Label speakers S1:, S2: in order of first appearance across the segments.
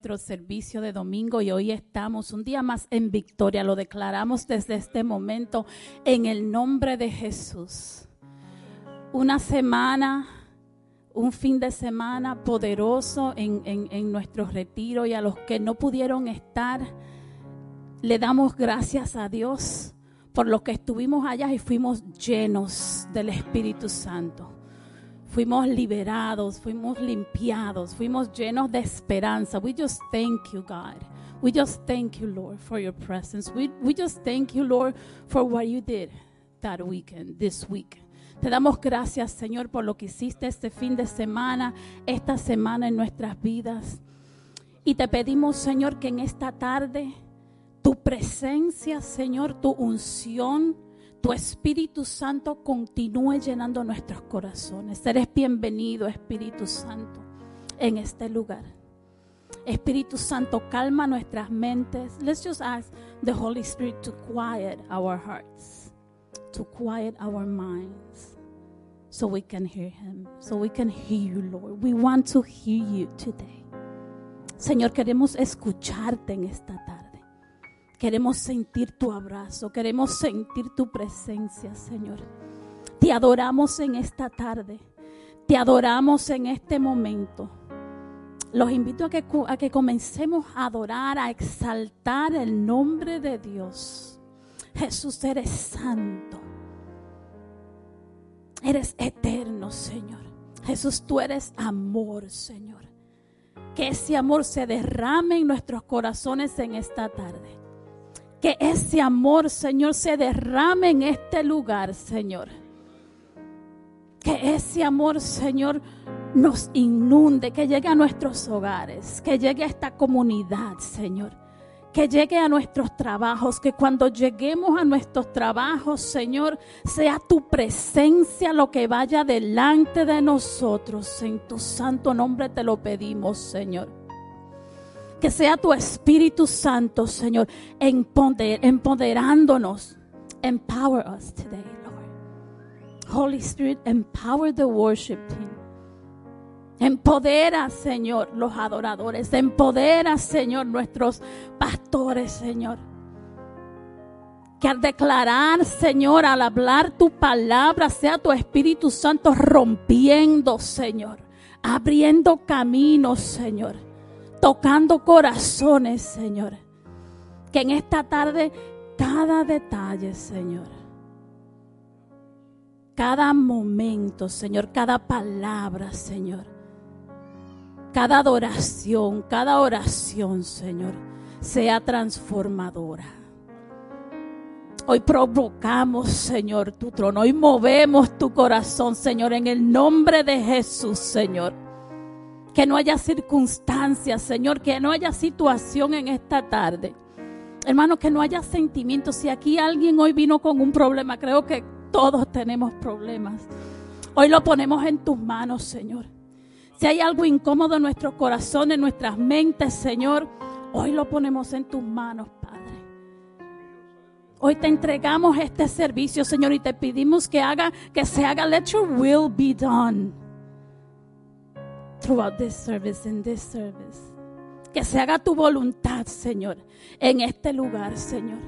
S1: nuestro servicio de domingo y hoy estamos un día más en victoria. Lo declaramos desde este momento en el nombre de Jesús. Una semana, un fin de semana poderoso en, en nuestro retiro y a los que no pudieron estar, le damos gracias a Dios por lo que estuvimos allá y fuimos llenos del Espíritu Santo fuimos liberados, fuimos limpiados, fuimos llenos de esperanza. We just thank you, God. We just thank you, Lord, for your presence. We, we just thank you, Lord, for what you did that weekend, this week. Te damos gracias, Señor, por lo que hiciste este fin de semana, esta semana en nuestras vidas. Y te pedimos, Señor, que en esta tarde tu presencia, Señor, tu unción, tu Espíritu Santo continúe llenando nuestros corazones. Eres bienvenido, Espíritu Santo, en este lugar. Espíritu Santo, calma nuestras mentes. Let's just ask the Holy Spirit to quiet our hearts, to quiet our minds, so we can hear Him, so we can hear you, Lord. We want to hear you today. Señor, queremos escucharte en esta tarde. Queremos sentir tu abrazo, queremos sentir tu presencia, Señor. Te adoramos en esta tarde, te adoramos en este momento. Los invito a que, a que comencemos a adorar, a exaltar el nombre de Dios. Jesús, eres santo. Eres eterno, Señor. Jesús, tú eres amor, Señor. Que ese amor se derrame en nuestros corazones en esta tarde. Que ese amor, Señor, se derrame en este lugar, Señor. Que ese amor, Señor, nos inunde, que llegue a nuestros hogares, que llegue a esta comunidad, Señor. Que llegue a nuestros trabajos, que cuando lleguemos a nuestros trabajos, Señor, sea tu presencia lo que vaya delante de nosotros. En tu santo nombre te lo pedimos, Señor. Que sea tu Espíritu Santo, Señor, empoderándonos. Empower us today, Lord. Holy Spirit, empower the worship team. Empodera, Señor, los adoradores. Empodera, Señor, nuestros pastores, Señor. Que al declarar, Señor, al hablar tu palabra, sea tu Espíritu Santo rompiendo, Señor. Abriendo caminos, Señor tocando corazones, Señor. Que en esta tarde cada detalle, Señor. Cada momento, Señor, cada palabra, Señor. Cada adoración, cada oración, Señor, sea transformadora. Hoy provocamos, Señor, tu trono. Hoy movemos tu corazón, Señor, en el nombre de Jesús, Señor. Que no haya circunstancias, Señor, que no haya situación en esta tarde. Hermano, que no haya sentimientos. Si aquí alguien hoy vino con un problema, creo que todos tenemos problemas. Hoy lo ponemos en tus manos, Señor. Si hay algo incómodo en nuestro corazón, en nuestras mentes, Señor, hoy lo ponemos en tus manos, Padre. Hoy te entregamos este servicio, Señor, y te pedimos que haga, que se haga, let your will be done throughout this service, in this service. Que se haga tu voluntad, Señor, en este lugar, Señor.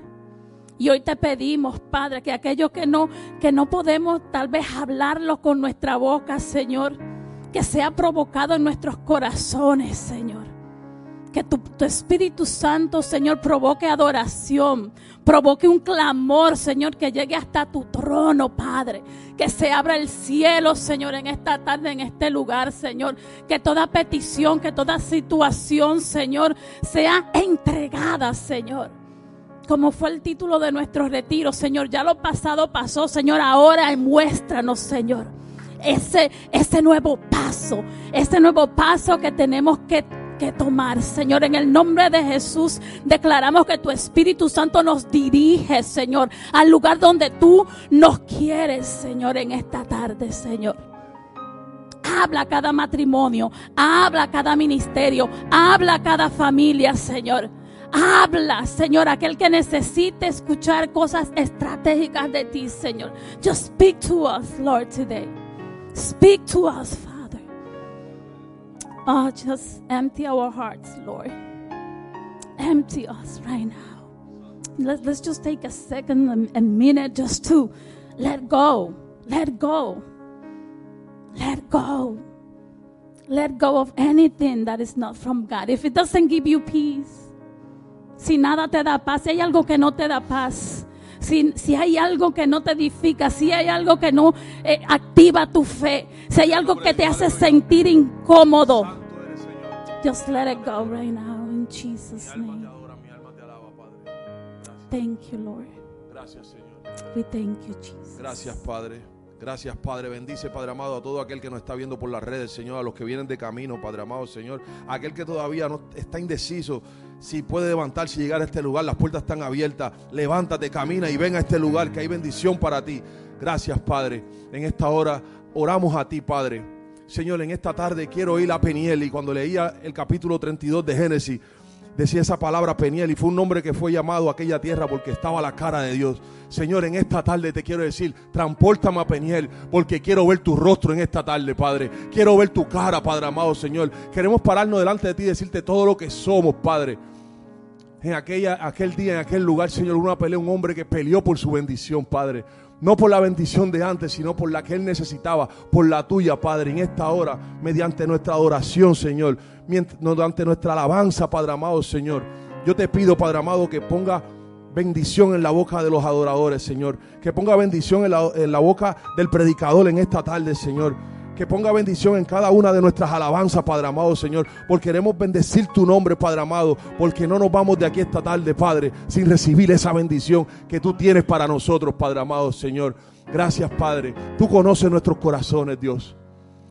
S1: Y hoy te pedimos, Padre, que aquellos que no, que no podemos tal vez hablarlo con nuestra boca, Señor, que sea provocado en nuestros corazones, Señor. Que tu, Espíritu Santo, Señor, provoque adoración, provoque un clamor, Señor, que llegue hasta tu trono, Padre. Que se abra el cielo, Señor, en esta tarde, en este lugar, Señor. Que toda petición, que toda situación, Señor, sea entregada, Señor. Como fue el título de nuestro retiro, Señor. Ya lo pasado pasó, Señor. Ahora muéstranos, Señor. Ese, ese nuevo paso, ese nuevo paso que tenemos que tomar. Señor, en el nombre de Jesús declaramos que tu Espíritu Santo nos dirige, Señor, al lugar donde tú nos quieres, Señor, en esta tarde, Señor. Habla cada matrimonio, habla cada ministerio, habla cada familia, Señor. Habla, Señor, aquel que necesite escuchar cosas estratégicas de ti, Señor. Just speak to us, Lord, today. Speak to us, Father. Oh, just empty our hearts, Lord. Empty us right now. Let, let's just take a second, a minute, just to let go. Let go. Let go. Let go of anything that is not from God. If it doesn't give you peace, si nada te da paz, si hay algo que no te da paz, si, si hay algo que no te edifica, si hay algo que no eh, activa tu fe, si hay algo que te hace sentir incómodo, just let it go right now in Jesus' name. Thank you, Lord.
S2: Gracias, Señor.
S1: We thank you, Jesus.
S2: Gracias, Padre. Gracias, Padre. Bendice, Padre amado, a todo aquel que nos está viendo por las redes, Señor, a los que vienen de camino, Padre amado, Señor. A aquel que todavía no está indeciso si puede levantarse y llegar a este lugar. Las puertas están abiertas. Levántate, camina y ven a este lugar, que hay bendición para ti. Gracias, Padre. En esta hora oramos a ti, Padre. Señor, en esta tarde quiero ir a Peniel y cuando leía el capítulo 32 de Génesis, decía esa palabra Peniel y fue un nombre que fue llamado a aquella tierra porque estaba la cara de Dios. Señor, en esta tarde te quiero decir, transportame a Peniel porque quiero ver tu rostro en esta tarde, Padre. Quiero ver tu cara, Padre amado, Señor. Queremos pararnos delante de ti y decirte todo lo que somos, Padre. En aquella, aquel día, en aquel lugar, Señor, una pelea, un hombre que peleó por su bendición, Padre. No por la bendición de antes, sino por la que él necesitaba, por la tuya, Padre. En esta hora, mediante nuestra adoración, Señor, mediante nuestra alabanza, Padre amado, Señor. Yo te pido, Padre amado, que ponga bendición en la boca de los adoradores, Señor. Que ponga bendición en la, en la boca del predicador en esta tarde, Señor. Que ponga bendición en cada una de nuestras alabanzas, Padre amado, Señor. Porque queremos bendecir tu nombre, Padre amado. Porque no nos vamos de aquí esta tarde, Padre, sin recibir esa bendición que tú tienes para nosotros, Padre amado, Señor. Gracias, Padre. Tú conoces nuestros corazones, Dios.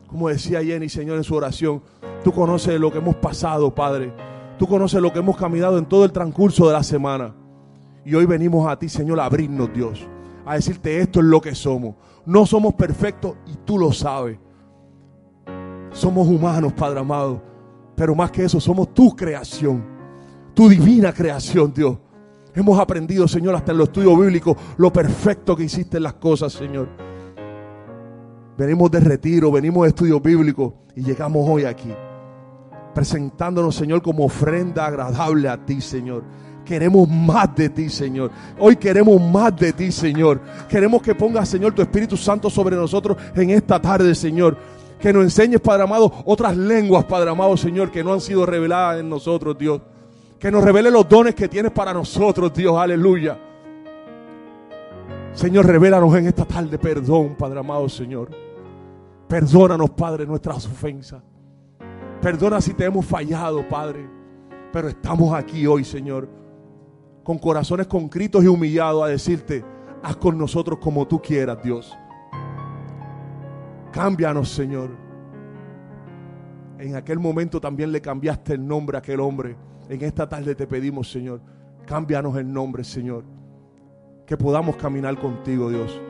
S2: Como decía Jenny, Señor, en su oración, tú conoces lo que hemos pasado, Padre. Tú conoces lo que hemos caminado en todo el transcurso de la semana. Y hoy venimos a ti, Señor, a abrirnos, Dios. A decirte esto es lo que somos. No somos perfectos y tú lo sabes. Somos humanos, Padre amado. Pero más que eso, somos tu creación. Tu divina creación, Dios. Hemos aprendido, Señor, hasta en los estudios bíblicos, lo perfecto que hiciste en las cosas, Señor. Venimos de retiro, venimos de estudios bíblicos y llegamos hoy aquí. Presentándonos, Señor, como ofrenda agradable a ti, Señor. Queremos más de ti, Señor. Hoy queremos más de ti, Señor. Queremos que pongas, Señor, tu Espíritu Santo sobre nosotros en esta tarde, Señor. Que nos enseñes, Padre amado, otras lenguas, Padre amado, Señor, que no han sido reveladas en nosotros, Dios. Que nos revele los dones que tienes para nosotros, Dios. Aleluya. Señor, revélanos en esta tarde perdón, Padre amado, Señor. Perdónanos, Padre, nuestras ofensas. Perdona si te hemos fallado, Padre. Pero estamos aquí hoy, Señor, con corazones concritos y humillados a decirte, haz con nosotros como tú quieras, Dios. Cámbianos, Señor. En aquel momento también le cambiaste el nombre a aquel hombre. En esta tarde te pedimos, Señor, cámbianos el nombre, Señor. Que podamos caminar contigo, Dios.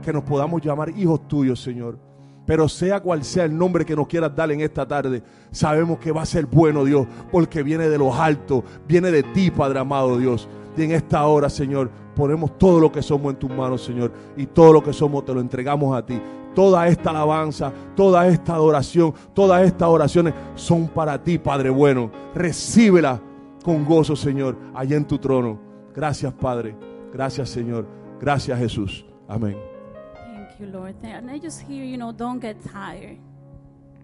S2: Que nos podamos llamar hijos tuyos, Señor. Pero sea cual sea el nombre que nos quieras dar en esta tarde, sabemos que va a ser bueno, Dios, porque viene de los altos, viene de ti, Padre amado, Dios. Y en esta hora, Señor, ponemos todo lo que somos en tus manos, Señor. Y todo lo que somos te lo entregamos a ti. Toda esta alabanza, toda esta adoración, todas estas oraciones son para ti, Padre bueno. Recíbela con gozo, Señor, allá en tu trono. Gracias, Padre. Gracias, Señor. Gracias, Jesús. Amén.
S1: Thank you, Lord. And I just hear, you know, don't get tired.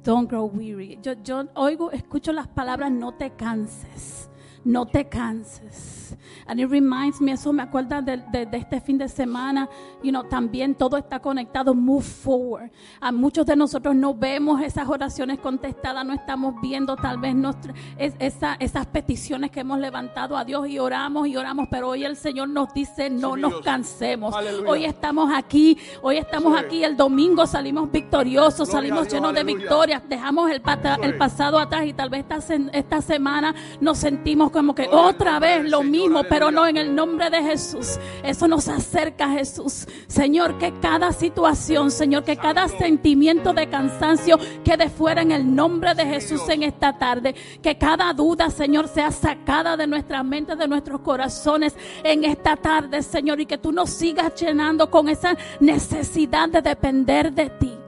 S1: Don't grow weary. Yo, yo oigo, escucho las palabras, no te canses. No te canses. And it reminds me, eso me acuerda de, de- de este fin de semana, you know, también todo está conectado, move forward. A muchos de nosotros no vemos esas oraciones contestadas, no estamos viendo tal vez nuestra- es- esa- esas peticiones que hemos levantado a Dios y oramos y oramos, pero hoy el Señor nos dice, no
S2: Sí,
S1: nos cansemos.
S2: Aleluya.
S1: Hoy estamos aquí, hoy estamos
S2: Sí.
S1: aquí, el domingo salimos victoriosos,
S2: Gloria
S1: salimos
S2: Dios,
S1: llenos de
S2: aleluya.
S1: victorias, dejamos el, pata- el pasado atrás y tal vez esta, esta semana nos sentimos como que
S2: Gloria
S1: otra vez lo
S2: Señor,
S1: mismo, pero no en el nombre de Jesús. Eso nos acerca a Jesús. Señor, que cada situación, Señor, que cada sentimiento de cansancio quede fuera en el nombre de Jesús en esta tarde. Que cada duda, Señor, sea sacada de nuestras mentes, de nuestros corazones en esta tarde, Señor, y que tú nos sigas llenando con esa necesidad de depender de ti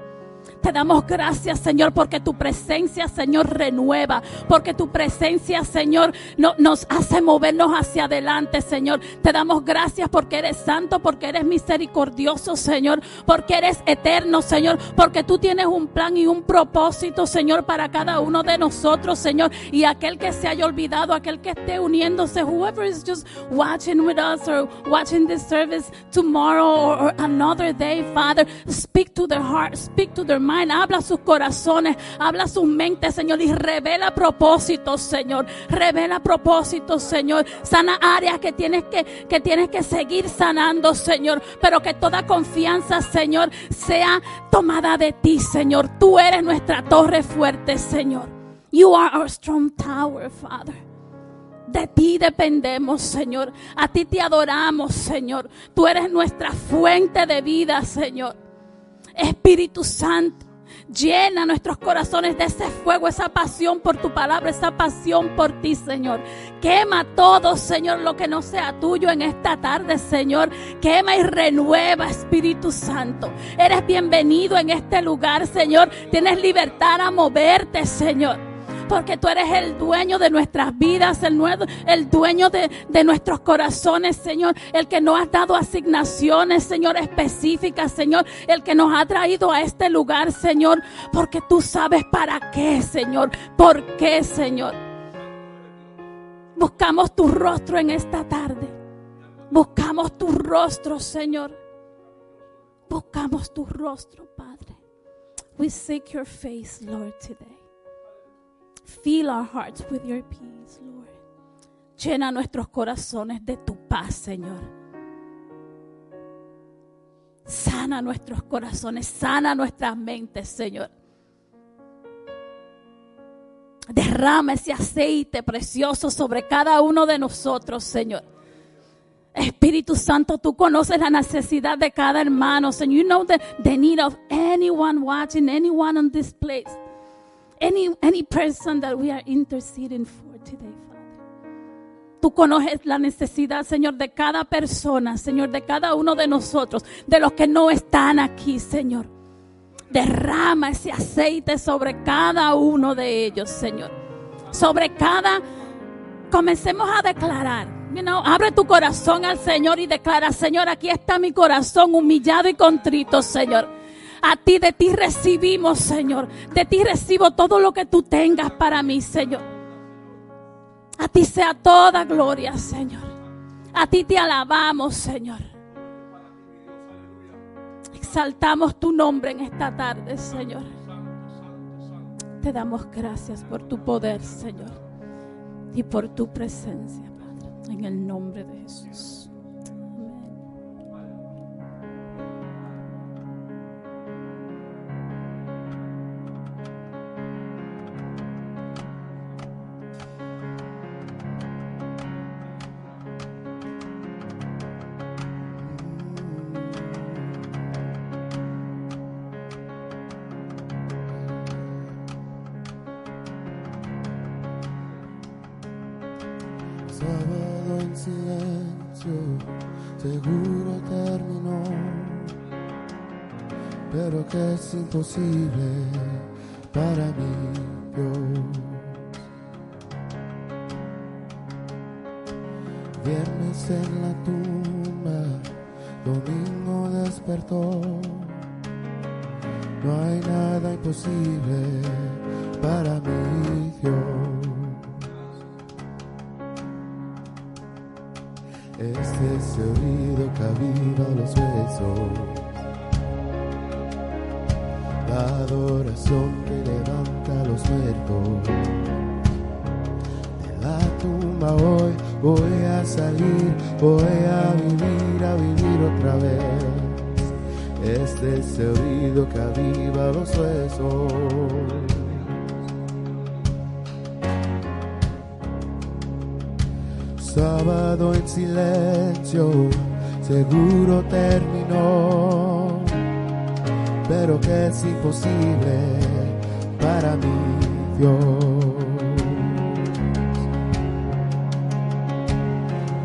S1: Te damos gracias, Señor, porque tu presencia, Señor, renueva. Porque tu presencia, Señor, no, nos hace movernos hacia adelante, Señor. Te damos gracias porque eres santo, porque eres misericordioso, Señor. Porque eres eterno, Señor. Porque tú tienes un plan y un propósito, Señor, para cada uno de nosotros, Señor. Y aquel que se haya olvidado, aquel que esté uniéndose, whoever is just watching with us or watching this service tomorrow or, or another day, Father, speak to their heart, speak to their mind habla sus corazones, habla sus mentes, Señor, y revela propósitos, Señor. Revela propósitos, Señor. Sana áreas que tienes que, que tienes que seguir sanando, Señor. Pero que toda confianza, Señor, sea tomada de ti, Señor. Tú eres nuestra torre fuerte, Señor. You are our strong tower, Father. De ti dependemos, Señor. A ti te adoramos, Señor. Tú eres nuestra fuente de vida, Señor. Espíritu Santo. Llena nuestros corazones de ese fuego, esa pasión por tu palabra, esa pasión por ti, Señor. Quema todo, Señor, lo que no sea tuyo en esta tarde, Señor. Quema y renueva, Espíritu Santo. Eres bienvenido en este lugar, Señor. Tienes libertad a moverte, Señor porque tú eres el dueño de nuestras vidas, el, dueño de, nuestros corazones, Señor, el que nos ha dado asignaciones, Señor, específicas, Señor, el que nos ha traído a este lugar, Señor, porque tú sabes para qué, Señor, por qué, Señor. Buscamos tu rostro en esta tarde. Buscamos tu rostro, Señor. Buscamos tu rostro, Padre. We seek your face, Lord, today. Fill our hearts with your peace, Lord. Llena nuestros corazones de tu paz, Señor. Sana nuestros corazones, sana nuestras mentes, Señor. Derrama ese aceite precioso sobre cada uno de nosotros, Señor. Espíritu Santo, tú conoces la necesidad de cada hermano, Señor. You know the, the need of anyone watching, anyone on this place any, any person that we are interceding for today, Father. Tú conoces la necesidad, Señor, de cada persona, Señor, de cada uno de nosotros, de los que no están aquí, Señor. Derrama ese aceite sobre cada uno de ellos, Señor. Sobre cada... Comencemos a declarar. You know, abre tu corazón al Señor y declara, Señor, aquí está mi corazón humillado y contrito, Señor. A ti de ti recibimos, Señor. De ti recibo todo lo que tú tengas para mí, Señor. A ti sea toda gloria, Señor. A ti te alabamos, Señor. Exaltamos tu nombre en esta tarde, Señor. Te damos gracias por tu poder, Señor. Y por tu presencia, Padre. En el nombre de Jesús.
S3: Imposible para mí, Dios. Viernes en la tumba, domingo despertó. No hay nada imposible para mí, Dios. Es el oído que aviva los huesos la adoración que levanta los muertos. De la tumba hoy voy a salir, voy a vivir, a vivir otra vez. Este es el oído que aviva los huesos. Sábado en silencio, seguro terminó pero que es imposible para mí, Dios.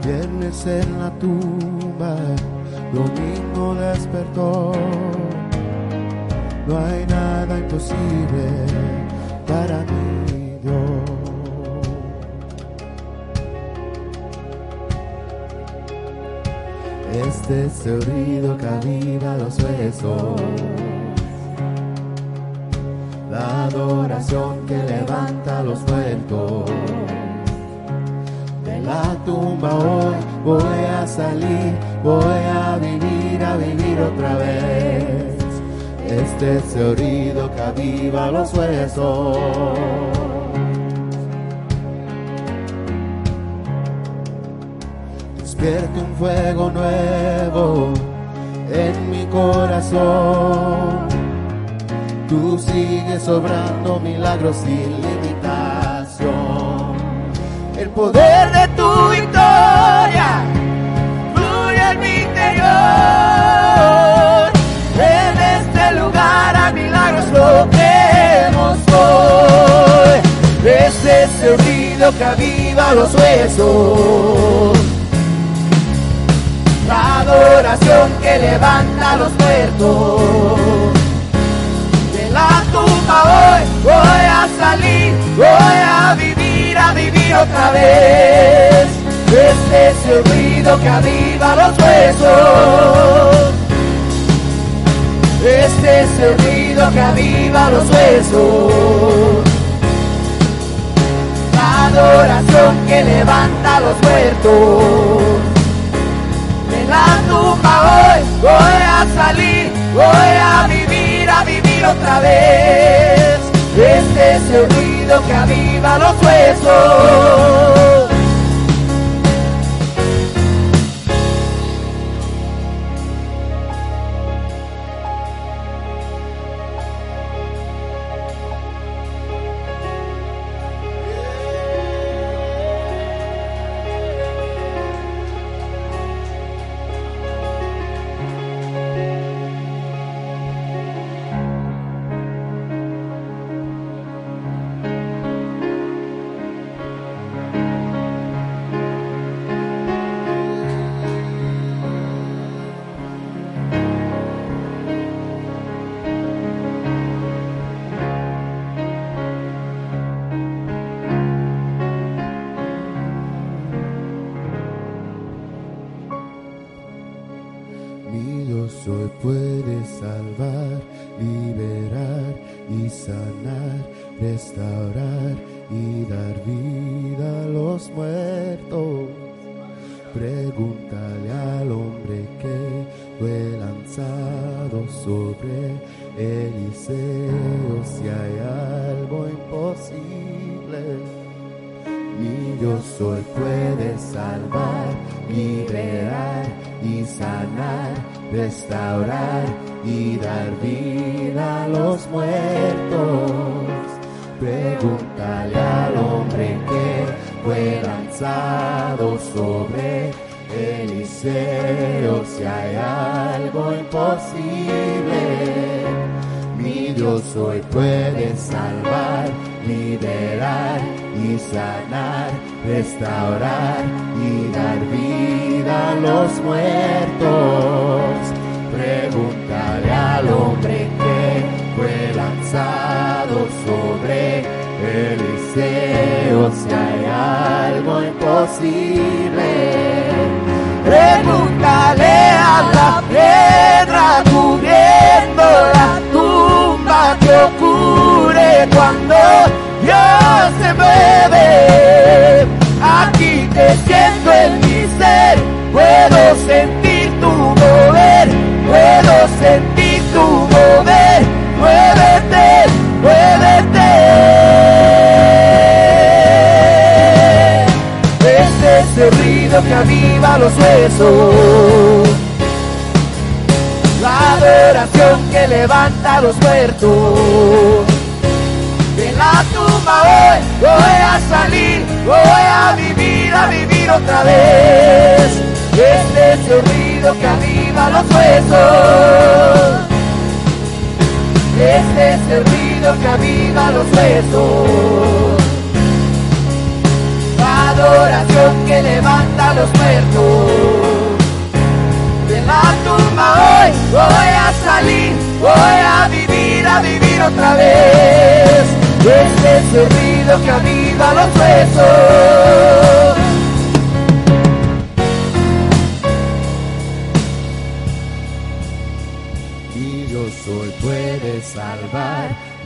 S3: Viernes en la tumba, domingo despertó, no hay nada imposible para mí, Dios. Este es que aviva los huesos. La adoración que levanta los muertos. De la tumba hoy voy a salir, voy a vivir, a vivir otra vez. Este es que aviva los huesos. Un fuego nuevo en mi corazón. Tú sigues sobrando milagros sin limitación. El poder de tu victoria fluye en mi interior. En este lugar a milagros lo creemos hoy. Es el ruido que aviva los huesos adoración que levanta los muertos. De la tumba hoy voy a salir, voy a vivir, a vivir otra vez. Este es el ruido que aviva los huesos. Este es el ruido que aviva los huesos. La adoración que levanta los muertos la tumba hoy voy a salir, voy a vivir, a vivir otra vez. Este es el ruido que aviva los huesos.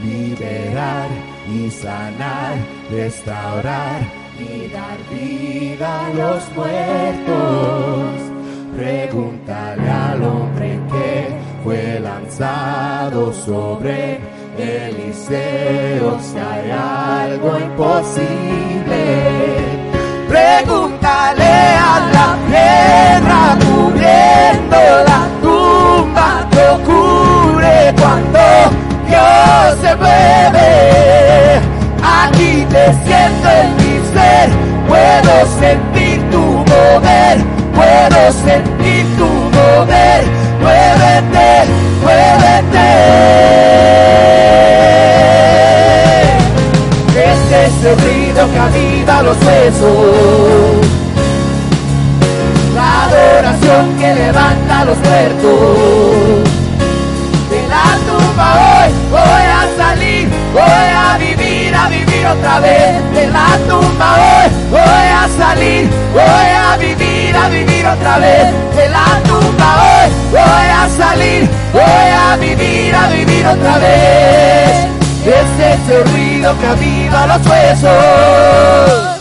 S3: Liberar y sanar, restaurar y dar vida a los muertos. Pregúntale al hombre que fue lanzado sobre Eliseo si hay algo imposible. Se mueve. Aquí te en mi ser, puedo sentir tu mover, puedo sentir tu mover. Muévete, muévete. Este es el ruido que aviva los huesos. La adoración que levanta los muertos. De la tumba hoy salir, voy a vivir, a vivir otra vez. De la tumba hoy voy a salir, voy a vivir, a vivir otra vez.
S4: De la tumba hoy voy a salir, voy a vivir, a vivir otra vez. Ese es el ruido que aviva los huesos.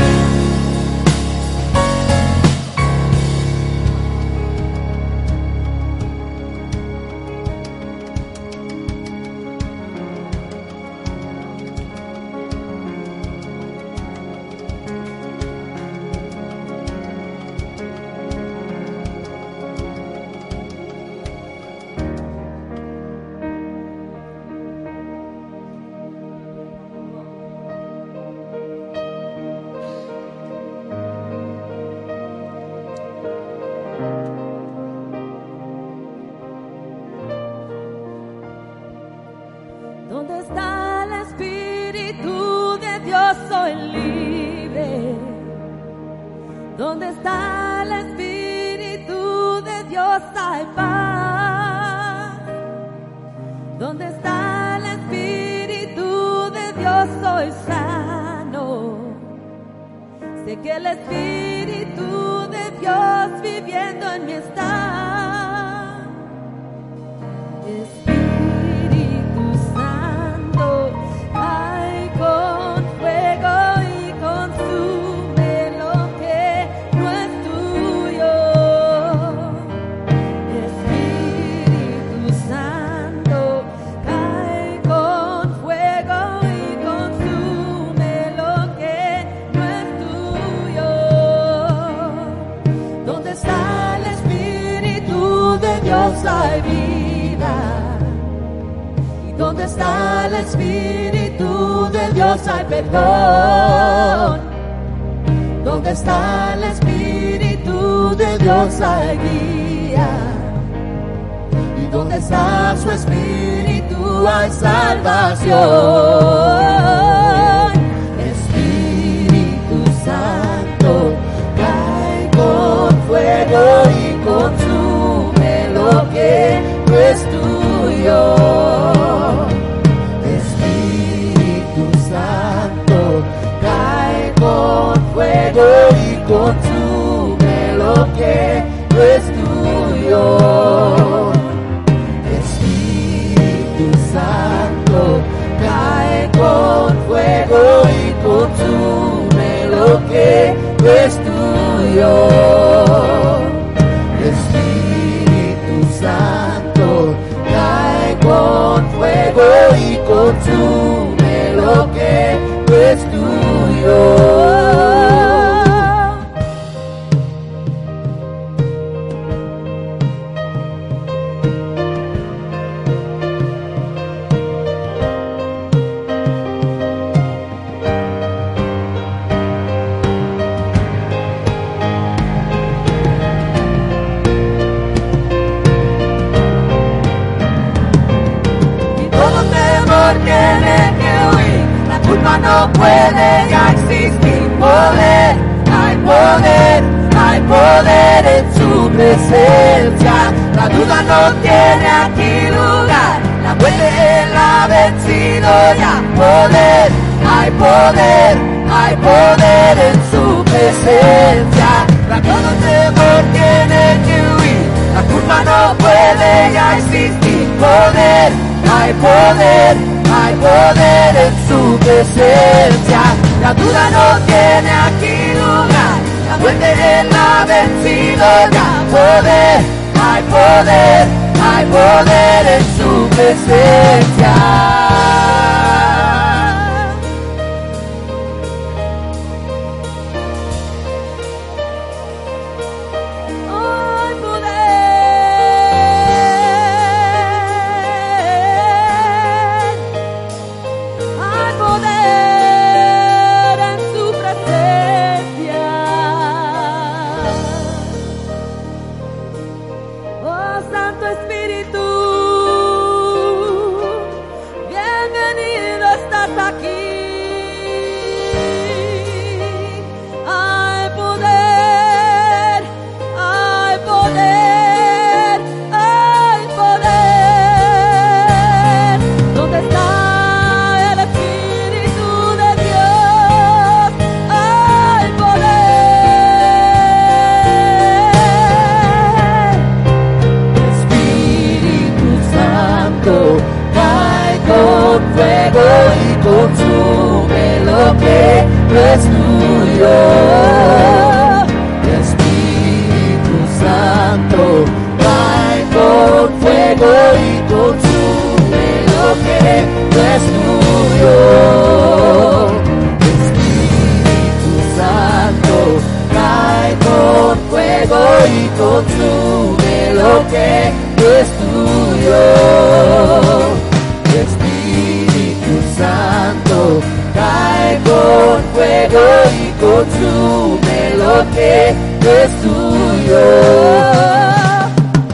S5: Con fuego y consume lo que no es tuyo.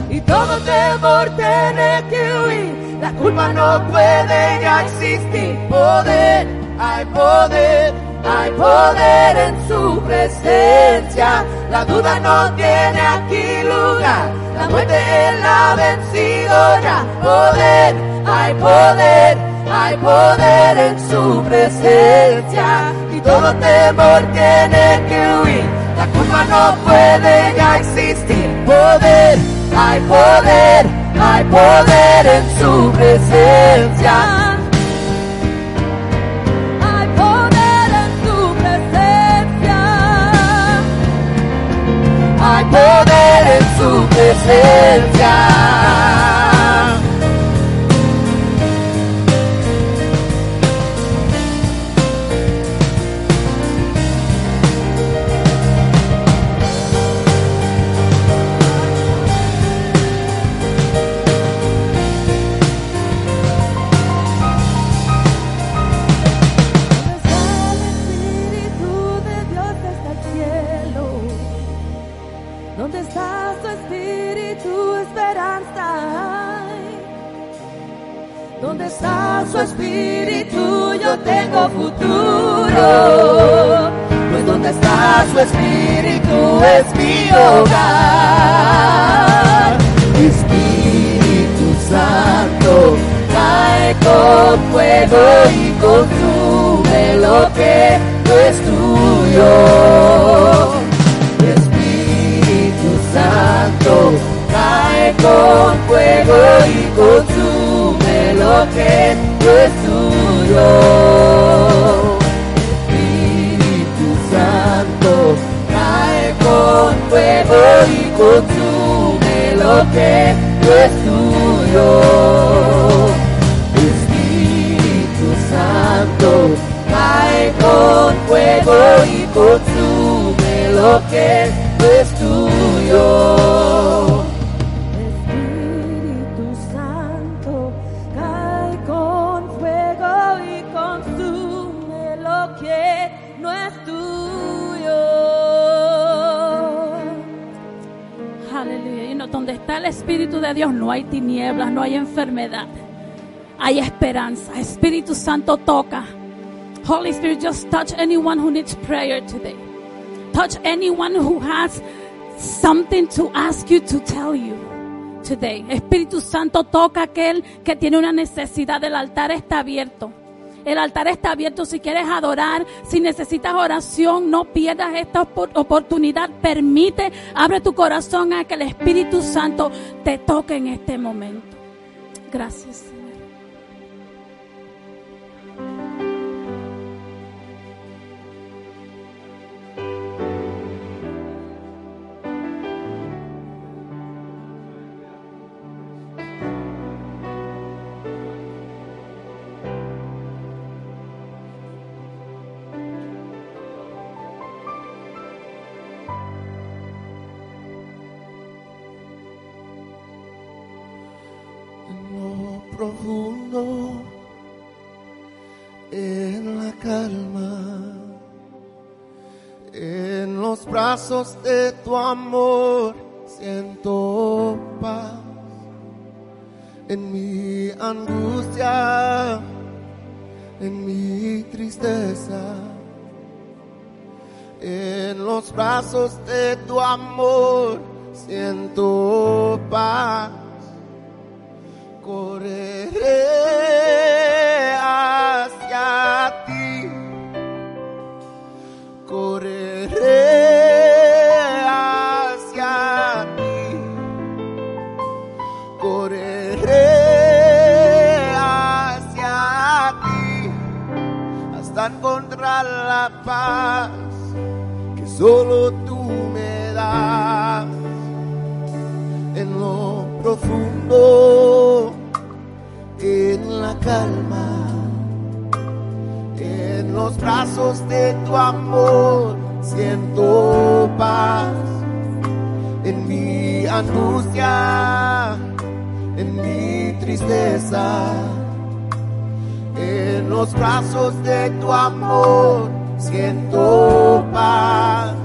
S5: Y todo temor tiene que huir, la culpa no puede ya existir. Poder, hay poder, hay poder en su presencia. La duda no tiene aquí lugar, la muerte él ha vencido ya. Poder,
S4: hay poder, hay poder en su presencia. Todo temor tiene que huir, la culpa no puede ya existir. Poder, hay poder, hay poder en su presencia. Hay poder en
S5: tu presencia.
S4: Hay poder en su presencia.
S5: Su espíritu? Yo tengo futuro.
S4: Pues donde está su espíritu es mi hogar. Espíritu Santo, cae con fuego y consume lo que no es tuyo. Espíritu Santo, cae con fuego y consume lo que es tuyo. Espíritu Santo, cae con fuego y consume lo que es tuyo. Espíritu Santo, cae con fuego y consume lo que es tuyo.
S5: Espíritu
S1: de Dios no hay tinieblas, no hay enfermedad. Hay esperanza. Espíritu Santo toca. Holy Spirit, just touch anyone who needs prayer today. Touch anyone who has something to ask you to tell you today. Espíritu Santo toca aquel que tiene una necesidad. El altar está abierto. El altar está abierto si quieres adorar, si necesitas oración, no pierdas esta oportunidad. Permite, abre tu corazón a que el Espíritu Santo te toque en este momento. Gracias.
S3: De tu amor siento paz en mi angustia, en mi tristeza. En los brazos de tu amor siento paz. La paz que solo tú me das. En lo profundo, en la calma, en los brazos de tu amor siento paz. En mi angustia, en mi tristeza en los brazos de tu amor siento paz.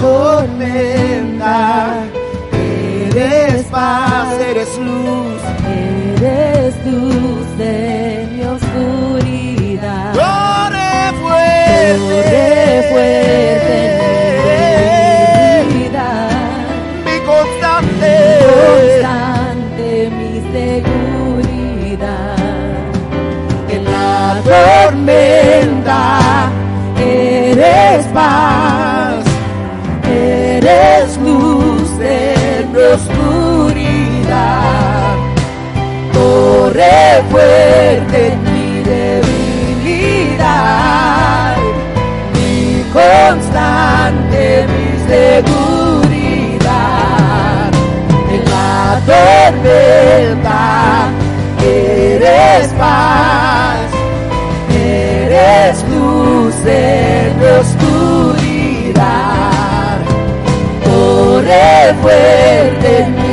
S3: tormenta. Eres paz, eres luz, eres luz de mi oscuridad. Corre fuerte, Corre fuerte mi
S5: vida, mi constante, constante, mi seguridad. En la tormenta eres paz.
S3: Fuerte en mi debilidad, mi constante, mi seguridad. En la tormenta eres paz, eres luz en mi oscuridad. Corre fuerte en mi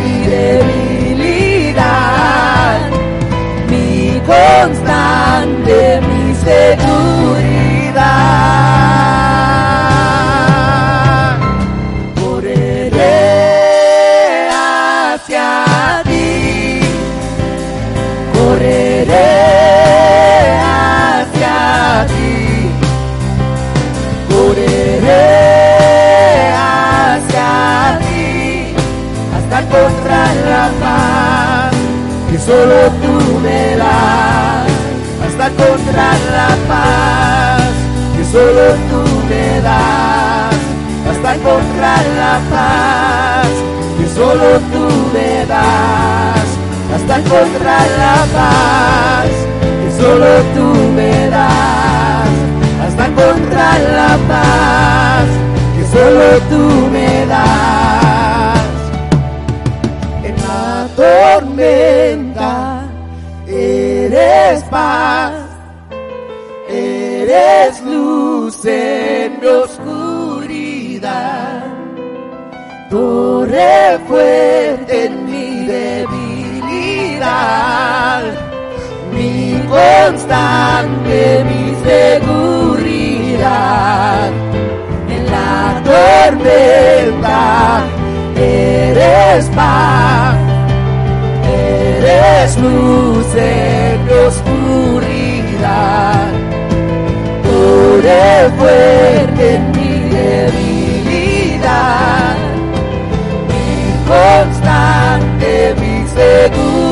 S3: constante, mi seguridad. Correré hacia ti, correré hacia ti, correré hacia ti, hasta encontrar la paz que solo tú encontrar la paz que solo tú me das, hasta encontrar la paz que solo tú me das, hasta encontrar la paz que solo tú me das, hasta encontrar la paz que solo tú me das. En la tormenta eres paz, eres luz en mi oscuridad, torre fuerte en mi debilidad, mi constante, mi seguridad. En la tormenta eres paz, eres luz en mi oscuridad. Torre fuerte en mi debilidad, mi constante, mi seguridad.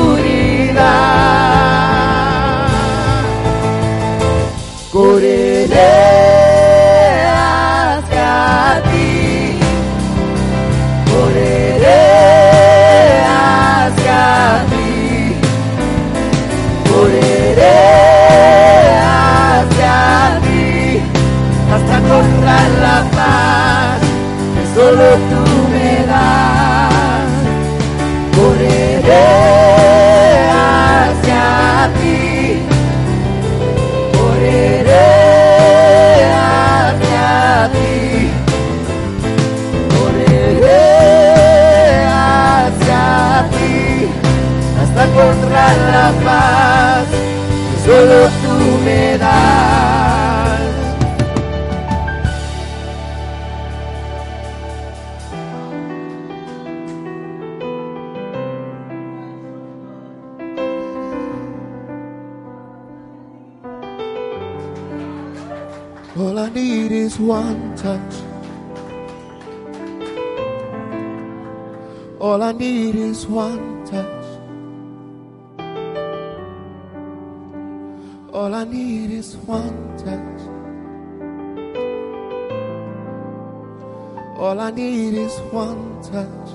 S6: One touch.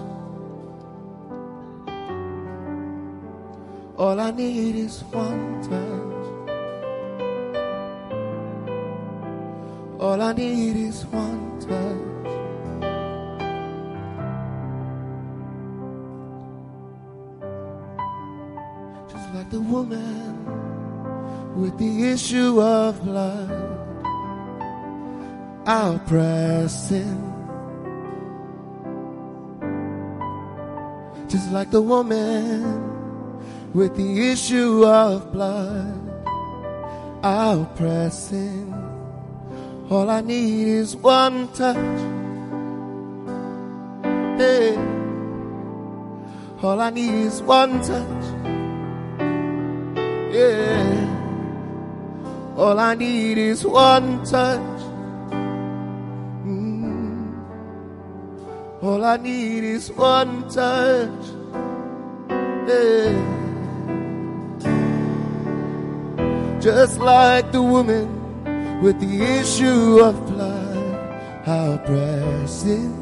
S6: All I need is one touch. All I need is one touch. Just like the woman with the issue of blood, I'll press in. Just like the woman with the issue of blood, I'll press in. All I need is one touch. Hey. All I need is one touch. Yeah. All I need is one touch. All I need is one touch. Yeah. Just like the woman with the issue of blood, how precious.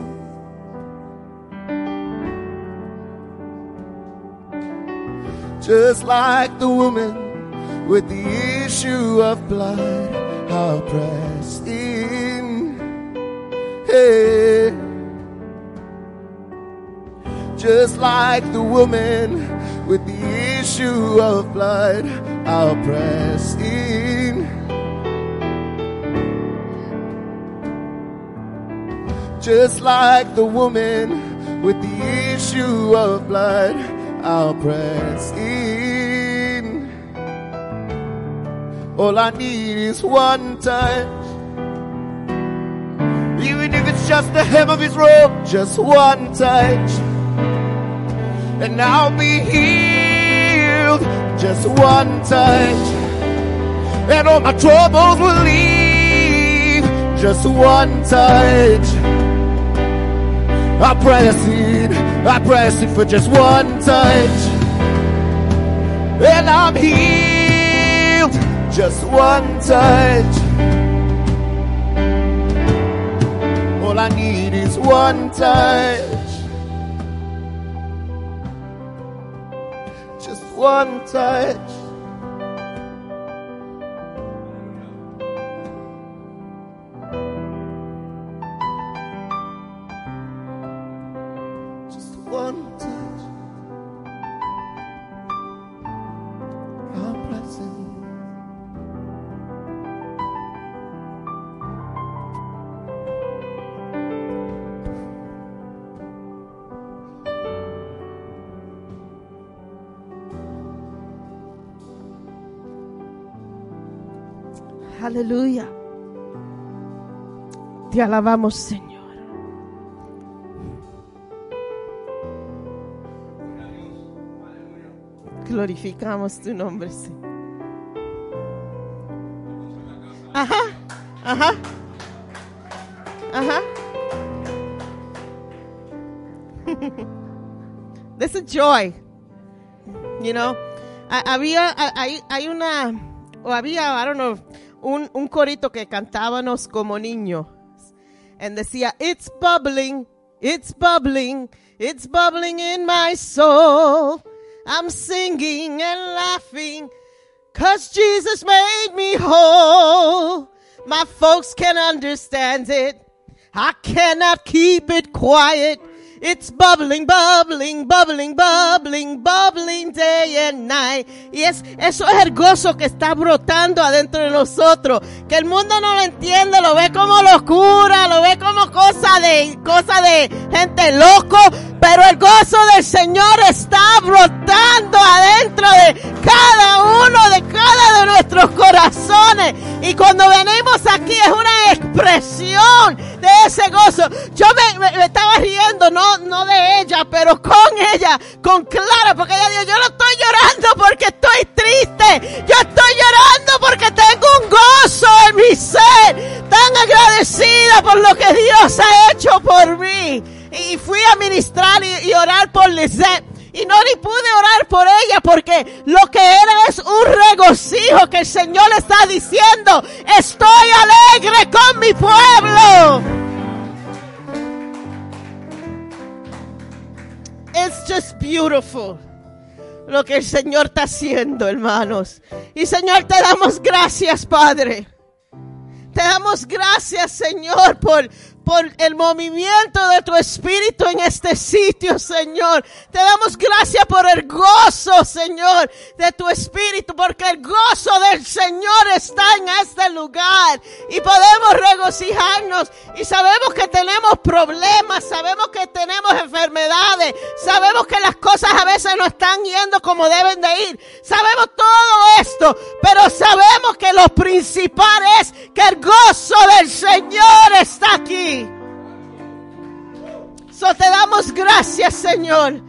S6: Just like the woman
S3: with the issue of blood, I'll press in. Hey. Just like the woman with the issue of blood, I'll press in. Just like the woman with the issue of blood, I'll press in. All I need is one touch. Even if it's just the hem of his robe, just one touch. And I'll be healed. Just one touch. And all my troubles will leave. Just one touch. I press in, I press in for just one touch. And I'm healed. Just one touch. All I need is one touch. Just one
S7: Aleluya. Te alabamos, Señor. Glorificamos tu nombre, Señor. Ajá, ajá, ajá. There's a joy, you know. Ha- Había, ha- hay, hay una, o había, I don't know, un, un corito que cantábamos como niños. And decía, it's bubbling, it's bubbling, it's bubbling in my soul. I'm singing and laughing, cause Jesus made me whole. My folks can understand it. I cannot keep it quiet. It's bubbling, bubbling, bubbling, bubbling, bubbling day and night. Y es, eso es el gozo que está brotando adentro de nosotros. Que el mundo no lo entiende, lo ve como locura, lo ve como cosa de, cosa de gente loco. Pero el gozo del Señor está brotando adentro de cada uno, de cada de nuestros corazones. Y cuando venimos aquí es una expresión de ese gozo. Yo me, me- me estaba riendo, no, no de ella, pero con ella, con Clara, porque ella dijo, yo no estoy llorando porque estoy triste. Yo estoy llorando porque tengo un gozo en mi ser. Tan agradecida por lo que Dios ha hecho por mí. Y fui a ministrar y, orar por Lisette. Y no ni pude orar por ella porque lo que era es un regocijo que el Señor le está diciendo. Estoy alegre con mi pueblo. It's just beautiful lo que el Señor está haciendo, hermanos. Y Señor, te damos gracias, Padre. Te damos gracias, Señor, por, por el movimiento de tu espíritu en este sitio, Señor. Te damos gracias por el gozo, Señor, de tu espíritu, porque el gozo del Señor está en este lugar y podemos regocijarnos y sabemos que tenemos problemas, sabemos que tenemos enfermedades, sabemos que las cosas a veces no están yendo como deben de ir. Sabemos todo esto, pero sabemos que lo principal es que el gozo del Señor está aquí. So te damos gracias, Señor.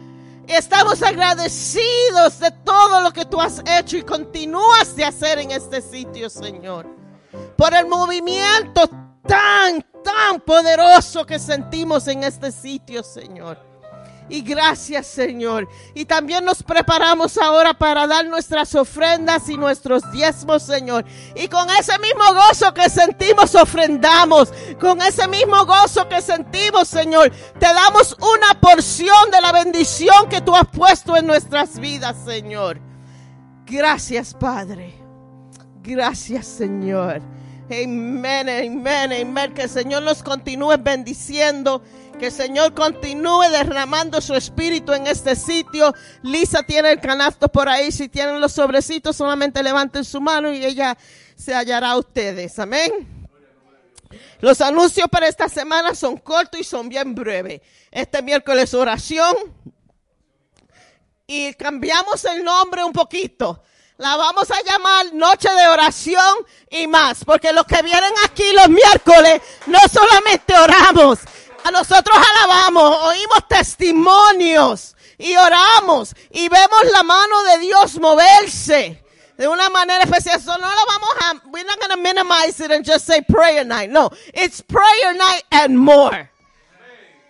S7: Estamos agradecidos de todo lo que tú has hecho y continúas de hacer en este sitio, Señor. Por el movimiento tan, tan poderoso que sentimos en este sitio, Señor. Y gracias, Señor. Y también nos preparamos ahora para dar nuestras ofrendas y nuestros diezmos, Señor. Y con ese mismo gozo que sentimos, ofrendamos. Con ese mismo gozo que sentimos, Señor, te damos una porción de la bendición que tú has puesto en nuestras vidas, Señor. Gracias, Padre. Gracias, Señor. Amén, amén, amén. Que el Señor nos continúe bendiciendo. Que el Señor continúe derramando su espíritu en este sitio. Lisa tiene el canasto por ahí. Si tienen los sobrecitos, solamente levanten su mano y ella se hallará a ustedes. Amén. Los anuncios para esta semana son cortos y son bien breves. Este miércoles oración. Y cambiamos el nombre un poquito. La vamos a llamar Noche de Oración y más. Porque los que vienen aquí los miércoles no solamente oramos. A nosotros alabamos, oímos testimonios y oramos y vemos la mano de Dios moverse de una manera especial. So no lo vamos a, we're not going to minimize it and just say prayer night. No, it's prayer night and more.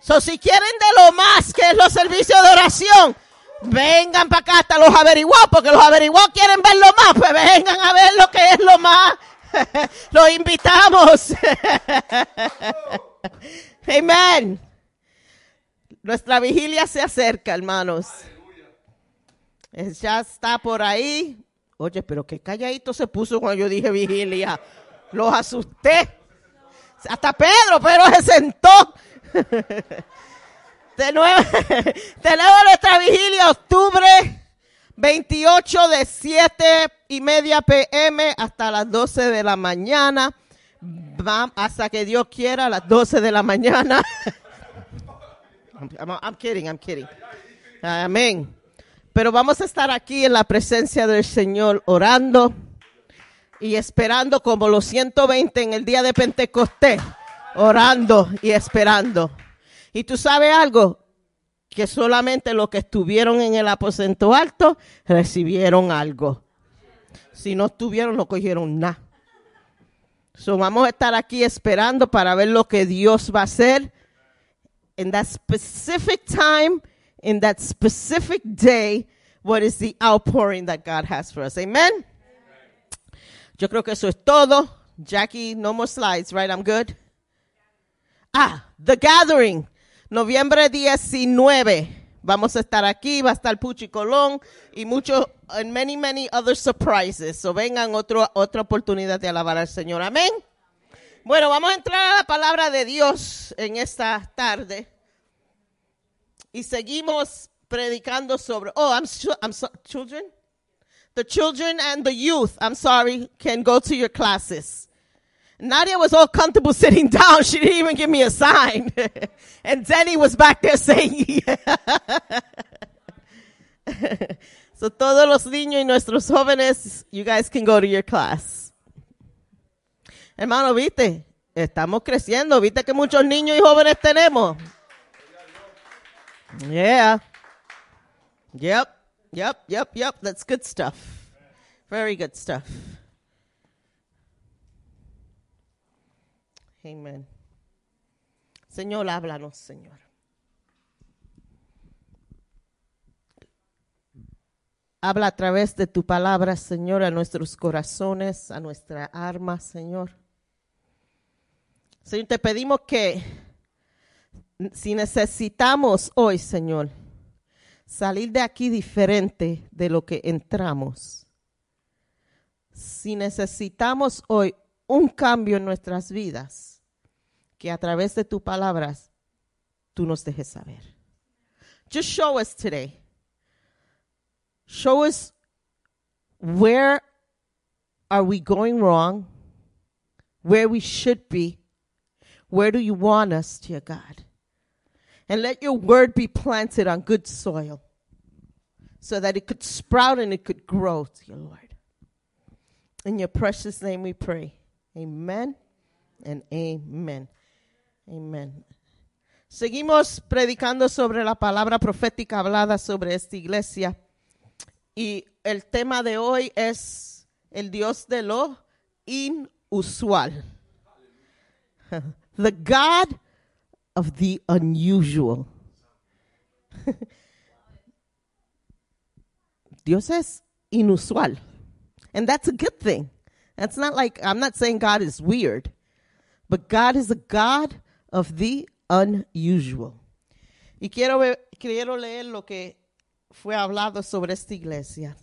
S7: So si quieren de lo más que es los servicios de oración, vengan para acá hasta los averiguados, porque los averiguados quieren ver lo más, pues vengan a ver lo que es lo más. los invitamos. Amén. Nuestra vigilia se acerca, hermanos. Ya está por ahí. Oye, pero qué calladito se puso cuando yo dije vigilia. Los asusté. Hasta Pedro, pero se sentó. De nuevo, tenemos nuestra vigilia octubre 28 de 7 y media pm hasta las 12 de la mañana. Va hasta que Dios quiera a las 12 de la mañana. I'm, I'm kidding, I'm kidding. Amén. Pero vamos a estar aquí en la presencia del Señor orando y esperando como los 120 en el día de Pentecostés, orando y esperando. Y tú sabes algo, que solamente los que estuvieron en el aposento alto recibieron algo. Si no estuvieron, no cogieron nada. So vamos a estar aquí esperando para ver lo que Dios va a hacer in that specific time, in that specific day, what is the outpouring that God has for us. Amen. Yo creo que eso es todo. Jackie, no more slides, right? I'm good. Ah, the gathering. Noviembre 19. Vamos a estar aquí, va a estar Puchi Colón y muchos, and many, many other surprises. So vengan otro, otra oportunidad de alabar al Señor. Amén. Bueno, vamos a entrar a la palabra de Dios en esta tarde. Y seguimos predicando sobre, oh, I'm, I'm so, children? The children and the youth, I'm sorry, can go to your classes. Nadia was all comfortable sitting down. She didn't even give me a sign. and Denny was back there saying, yeah. so todos los niños y nuestros jóvenes, you guys can go to your class. Hermano, viste, estamos creciendo. Viste que muchos niños y jóvenes tenemos. Yeah. Yep. Yep. Yep. Yep. That's good stuff. Very good stuff. Amen. Señor, háblanos, Señor. Habla a través de tu palabra, Señor, a nuestros corazones, a nuestra alma, Señor. Señor, te pedimos que si necesitamos hoy, Señor, salir de aquí diferente de lo que entramos, si necesitamos hoy un cambio en nuestras vidas, que a través de tus palabras tú nos dejes saber. Just show us today. Show us where are we going wrong, where we should be, where do you want us, dear God? And let your word be planted on good soil so that it could sprout and it could grow, dear Lord. In your precious name we pray. Amen and amen. Amen. Seguimos predicando sobre la palabra profética hablada sobre esta iglesia. Y el tema de hoy es el Dios de lo inusual. The God of the unusual. Dios es inusual. And that's a good thing. That's not like, I'm not saying God is weird, but God is a God of the unusual. Y quiero, quiero leer lo que fue hablado sobre esta iglesia.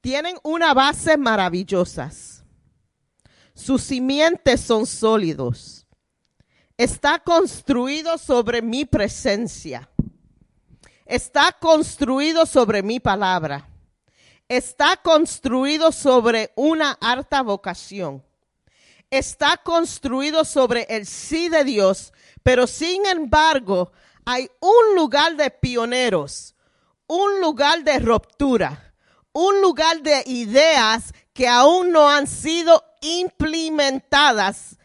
S7: tienen una base maravillosas. Sus simientes son sólidos. Está construido sobre mi presencia. Está construido sobre mi palabra. Está construido sobre una alta vocación. Está construido sobre el sí de Dios, pero sin embargo hay un lugar de pioneros, un lugar de ruptura, un lugar de ideas que aún no han sido implementadas,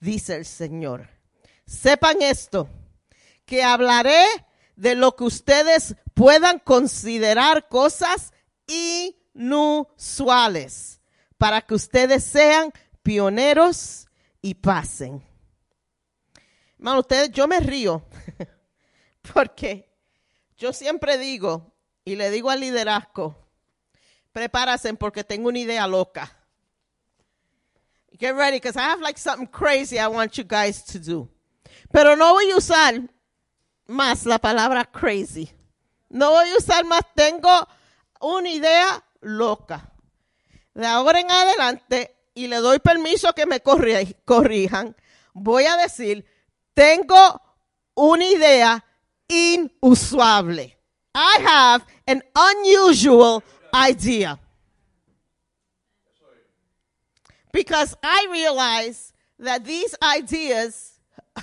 S7: dice el Señor. Sepan esto, que hablaré de lo que ustedes puedan considerar cosas inusuales para que ustedes sean pioneros y pasen. Hermano, ustedes, yo me río porque yo siempre digo y le digo al liderazgo, prepárense porque tengo una idea loca. Get ready because I have like something crazy I want you guys to do. Pero no voy a usar más la palabra crazy. No voy a usar más, tengo una idea loca. De ahora en adelante, y le doy permiso que me corri- corrijan, voy a decir, tengo una idea inusual. I have an unusual idea. Because I realize that these ideas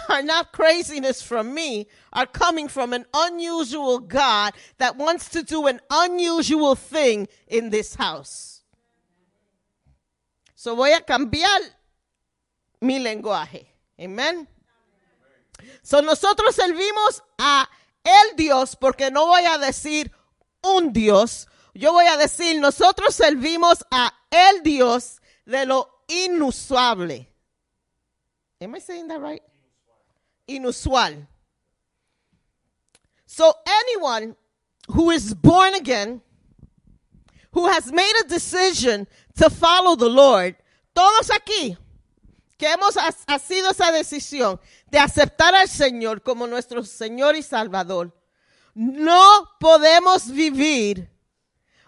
S7: are not craziness from me, are coming from an unusual God that wants to do an unusual thing in this house. So voy a cambiar mi lenguaje. Amen. So nosotros servimos a el Dios porque no voy a decir un Dios. Yo voy a decir nosotros servimos a el Dios de lo inusual. Am I saying that right? Inusual. So anyone who is born again, who has made a decision to follow the Lord, todos aquí que hemos sido esa decisión de aceptar al Señor como nuestro Señor y Salvador, no podemos vivir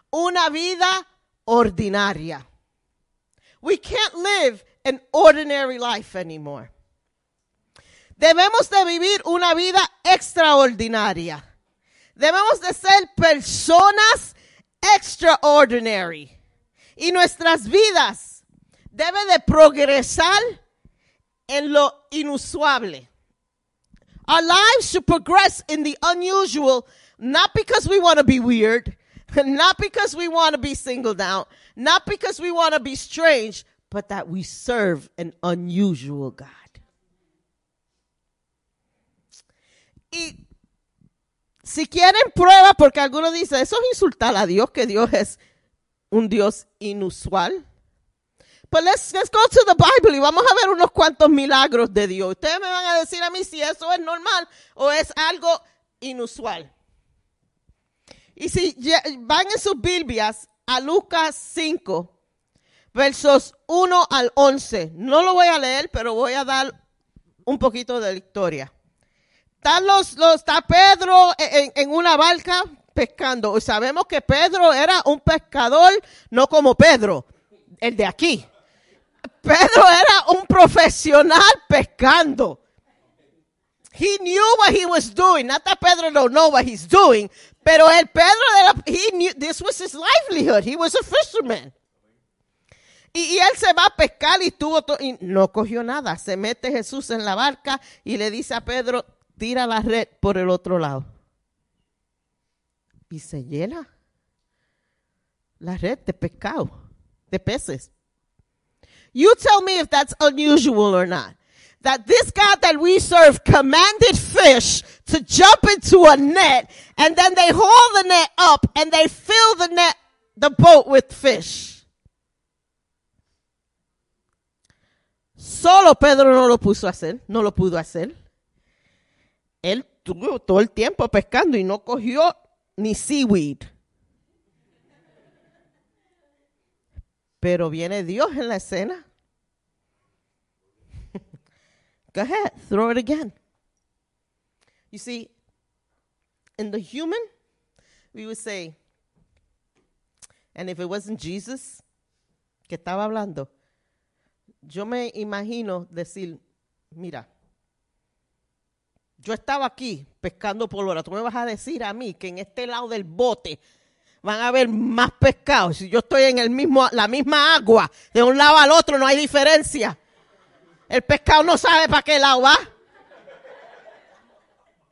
S7: una vida ordinaria. We can't live an ordinary life anymore. Debemos de vivir una vida extraordinaria. Debemos de ser personas extraordinary. Y nuestras vidas deben de progresar en lo inusual. Our lives should progress in the unusual, not because we want to be weird, not because we want to be singled out, not because we want to be strange, but that we serve an unusual God. Y si quieren prueba, porque algunos dicen, eso es insultar a Dios, que Dios es un Dios inusual. Pues let's, let's go to the Bible y vamos a ver unos cuantos milagros de Dios. Ustedes me van a decir a mí si eso es normal o es algo inusual. Y si van en sus Biblias a Lucas 5, versos 1 al 11. No lo voy a leer, pero voy a dar un poquito de la historia. Están los, está Pedro en una barca pescando. Sabemos que Pedro era un pescador, no como Pedro, el de aquí. Pedro era un profesional pescando. He knew what he was doing. Not that Pedro don't know what he's doing, pero el Pedro era, he knew this was his livelihood. He was a fisherman. Y, él se va a pescar y tuvo y no cogió nada. Se mete Jesús en la barca y le dice a Pedro, tira la red por el otro lado. Y se llena la red de pescado, de peces. You tell me if that's unusual or not. That this God that we serve commanded fish to jump into a net and then they haul the net up and they fill the net, the boat with fish. Solo Pedro no lo puso a hacer, no lo pudo hacer. Él tuvo todo el tiempo pescando y no cogió ni seaweed. Pero viene Dios en la escena. Go ahead, throw it again. You see, in the human, we would say, and if it wasn't Jesus que estaba hablando, yo me imagino decir, mira, yo estaba aquí pescando por hora, tú me vas a decir a mí que en este lado del bote van a haber más pescados. Si yo estoy en el mismo, la misma agua, de un lado al otro no hay diferencia. El pescado no sabe para qué lado va.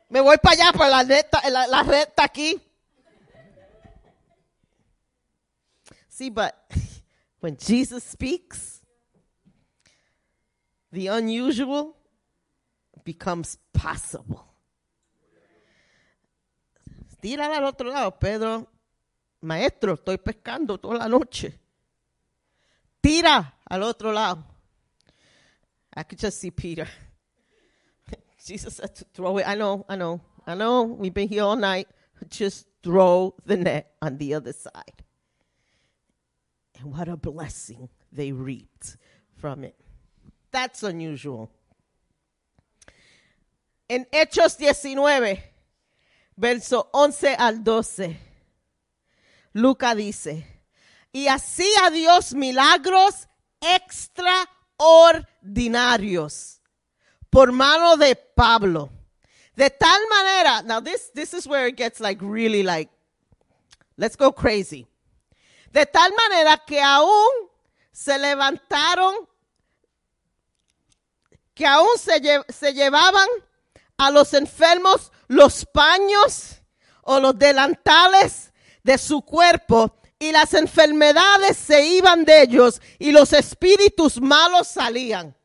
S7: Me voy para allá, para la recta, la, la recta aquí. See, but when Jesus speaks, the unusual becomes possible. Tírala al otro lado, Pedro. Maestro, estoy pescando toda la noche. Tira al otro lado. I could just see Peter. Jesus said to throw it. I know, I know, I know. We've been here all night. Just throw the net on the other side. And what a blessing they reaped from it. That's unusual. En Hechos 19, verso 11 al 12, Luca dice, y hacía Dios milagros extraordinarios por mano de Pablo. De tal manera, now this, this is where it gets like really like, let's go crazy. De tal manera que aún se levantaron, que aún se, se llevaban a los enfermos los paños o los delantales de su cuerpo y las enfermedades se iban de ellos y los espíritus malos salían.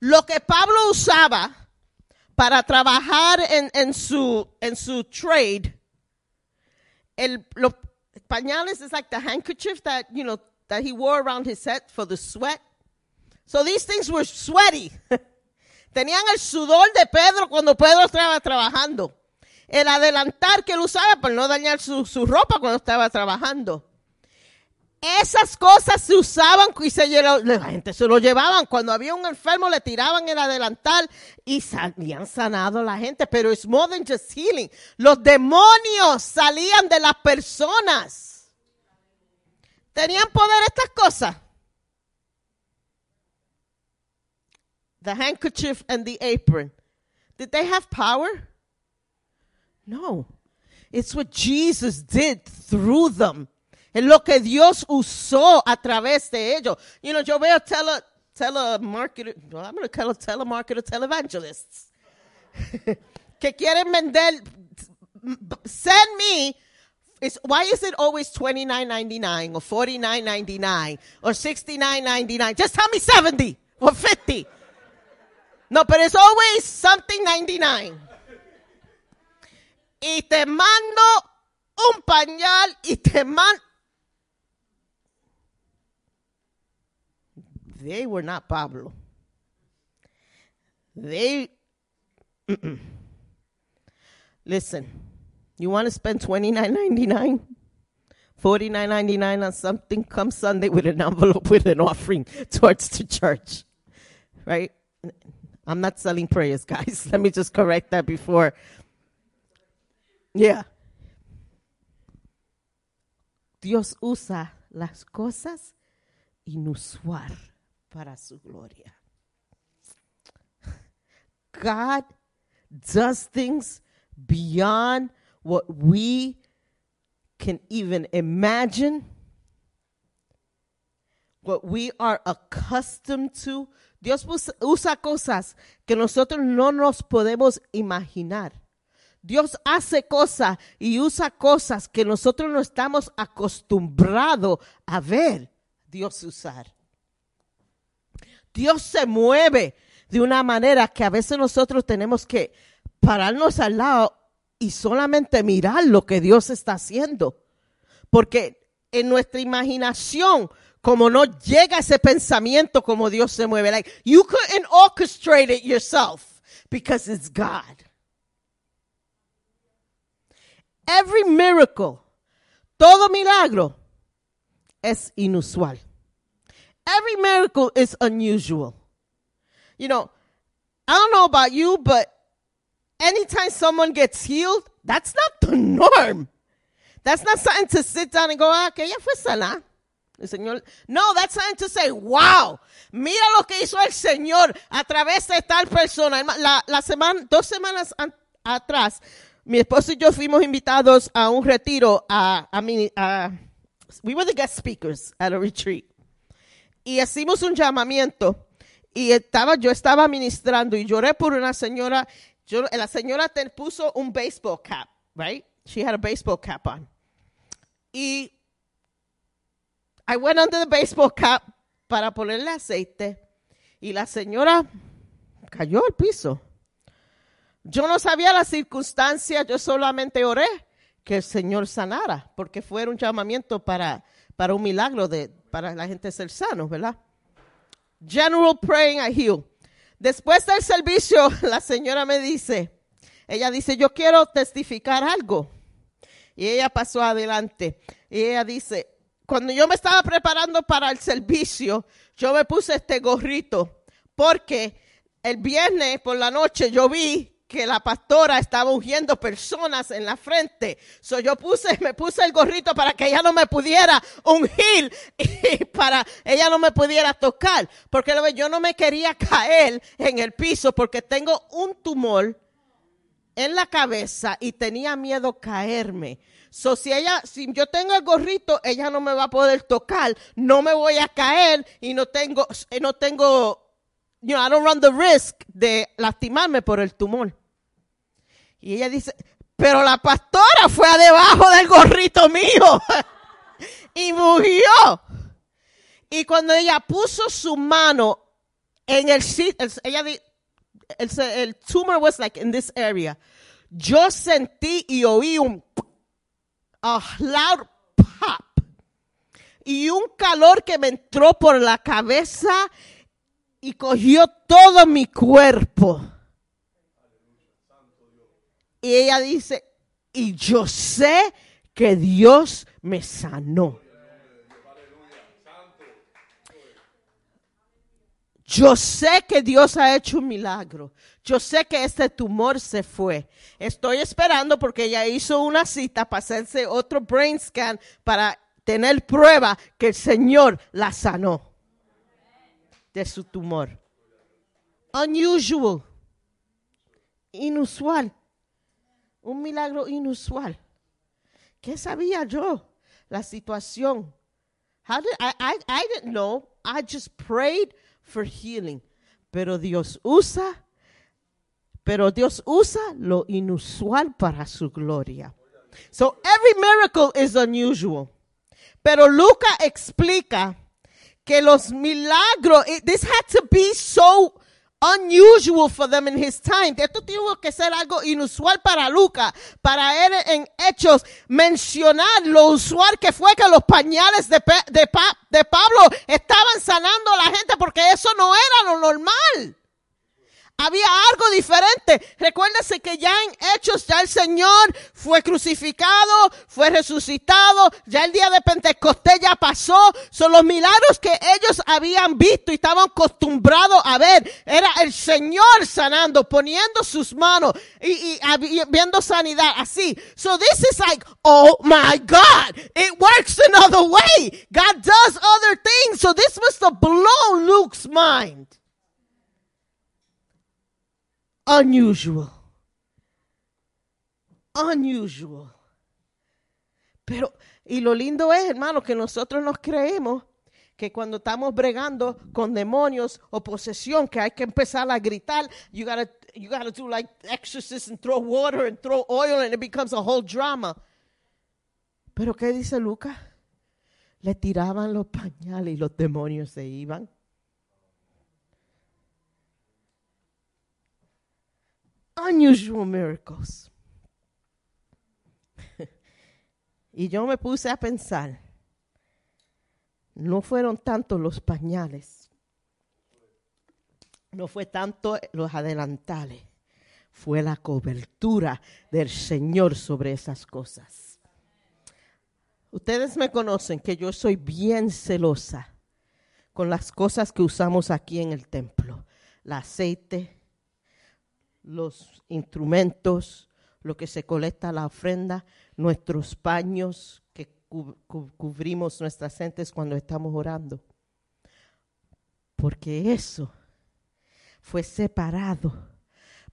S7: Lo que Pablo usaba para trabajar en, en su, en su trade, el, los pañales is like the handkerchief that, you know, that he wore around his head for the sweat. So these things were sweaty. Tenían el sudor de Pedro cuando Pedro estaba trabajando. El adelantar que él usaba para no dañar su, su ropa cuando estaba trabajando. Esas cosas se usaban y se lle- la gente se lo llevaban. Cuando había un enfermo le tiraban el adelantal y salían sanado a la gente. Pero es more than just healing. Los demonios salían de las personas. ¿Tenían poder estas cosas? The handkerchief and the apron. Did they have power? No. It's what Jesus did through them. Es lo que Dios usó a través de ellos. You know, yo veo tele, telemarketer, well, I'm going to call telemarketer, televangelists. que quieren vender, send me, it's, why is it always twenty nine ninety nine or forty nine ninety nine or sixty nine ninety nine? Just tell me 70 or 50. No, but it's always something 99. Y te mando un pañal y te mando. They were not Pablo. They. Listen, you want to spend twenty nine ninety nine? Forty nine ninety nine on something come Sunday with an envelope with an offering towards the church. Right? I'm not selling prayers, guys. Let me just correct that before. Yeah. Dios usa las cosas inusual para su gloria. God does things beyond what we can even imagine, what we are accustomed to. Dios us- usa cosas que nosotros no nos podemos imaginar. Dios hace cosas y usa cosas que nosotros no estamos acostumbrados a ver Dios usar. Dios se mueve de una manera que a veces nosotros tenemos que pararnos al lado y solamente mirar lo que Dios está haciendo. Porque en nuestra imaginación, como no llega ese pensamiento como Dios se mueve, like you couldn't orchestrate it yourself because it's God. Every miracle, todo milagro es inusual. Every miracle is unusual. You know, I don't know about you, but anytime someone gets healed, that's not the norm. That's not something to sit down and go, ah, que ella fue sana. El Señor, no, that's something to say, wow, mira lo que hizo el Señor a través de tal persona. La, semana, dos semanas an- atrás, mi esposo y yo fuimos invitados a un retiro a, a, a- we were the guest speakers at a retreat. Y hicimos un llamamiento y estaba, yo estaba ministrando y lloré por una señora. Yo, la señora te puso un baseball cap, right? She had a baseball cap on. Y I went under the baseball cap para ponerle aceite y la señora cayó al piso. Yo no sabía la circunstancia, yo solamente oré que el Señor sanara, porque fue un llamamiento para, para un milagro de, para la gente ser sanos, ¿verdad? General praying, I heal. Después del servicio, la señora me dice, ella dice, yo quiero testificar algo. Y ella pasó adelante. Y ella dice, cuando yo me estaba preparando para el servicio, yo me puse este gorrito porque el viernes por la noche yo vi que la pastora estaba ungiendo personas en la frente. So yo puse, me puse el gorrito para que ella no me pudiera ungir y para ella no me pudiera tocar. Porque yo no me quería caer en el piso porque tengo un tumor en la cabeza y tenía miedo caerme. So, si ella, si yo tengo el gorrito, ella no me va a poder tocar, no me voy a caer y no tengo, eh, no tengo, you know, I don't run the risk de lastimarme por el tumor. Y ella dice, pero la pastora fue debajo del gorrito mío y murió. Y cuando ella puso su mano en el sitio, ella di- el, el tumor was like in this area. Yo sentí y oí un a loud pop y un calor que me entró por la cabeza y cogió todo mi cuerpo. Y ella dice, y yo sé que Dios me sanó. Yo sé que Dios ha hecho un milagro. Yo sé que este tumor se fue. Estoy esperando porque ella hizo una cita para hacerse otro brain scan para tener prueba que el Señor la sanó de su tumor. Unusual. Inusual. Un milagro inusual. ¿Qué sabía yo? La situación. How did, I, I, I didn't know. I just prayed for healing. Pero Dios usa, pero Dios usa lo inusual para su gloria. So every miracle is unusual. Pero Luca explica que los milagros, it- this had to be so unusual for them in his time. Esto tuvo que ser algo inusual para Luca, para él en Hechos mencionar lo usual que fue que los pañales de, de, de Pablo estaban sanando a la gente porque eso no era lo normal. Había algo diferente. Recuérdese que ya en Hechos ya el Señor fue crucificado, fue resucitado, ya el día de Pentecostés ya pasó. Son los milagros que ellos habían visto y estaban acostumbrados a ver. Era el Señor sanando, poniendo sus manos y, y viendo sanidad así. So this is like, oh my God, it works another way. God does other things. So this must have blown Luke's mind unusual. Unusual. Pero, y lo lindo es, hermano, que nosotros nos creemos que cuando estamos bregando con demonios o posesión, que hay que empezar a gritar, you gotta, you gotta do like exorcist and throw water and throw oil and it becomes a whole drama. Pero, ¿qué dice Lucas? Le tiraban los pañales y los demonios se iban. Unusual miracles. y yo me puse a pensar, no fueron tanto los pañales, no fue tanto los adelantales, fue la cobertura del Señor sobre esas cosas. Ustedes me conocen que yo soy bien celosa con las cosas que usamos aquí en el templo. El aceite, los instrumentos, lo que se colecta la ofrenda. nuestros paños que cu- cu- cubrimos nuestras gentes cuando estamos orando. Porque eso fue separado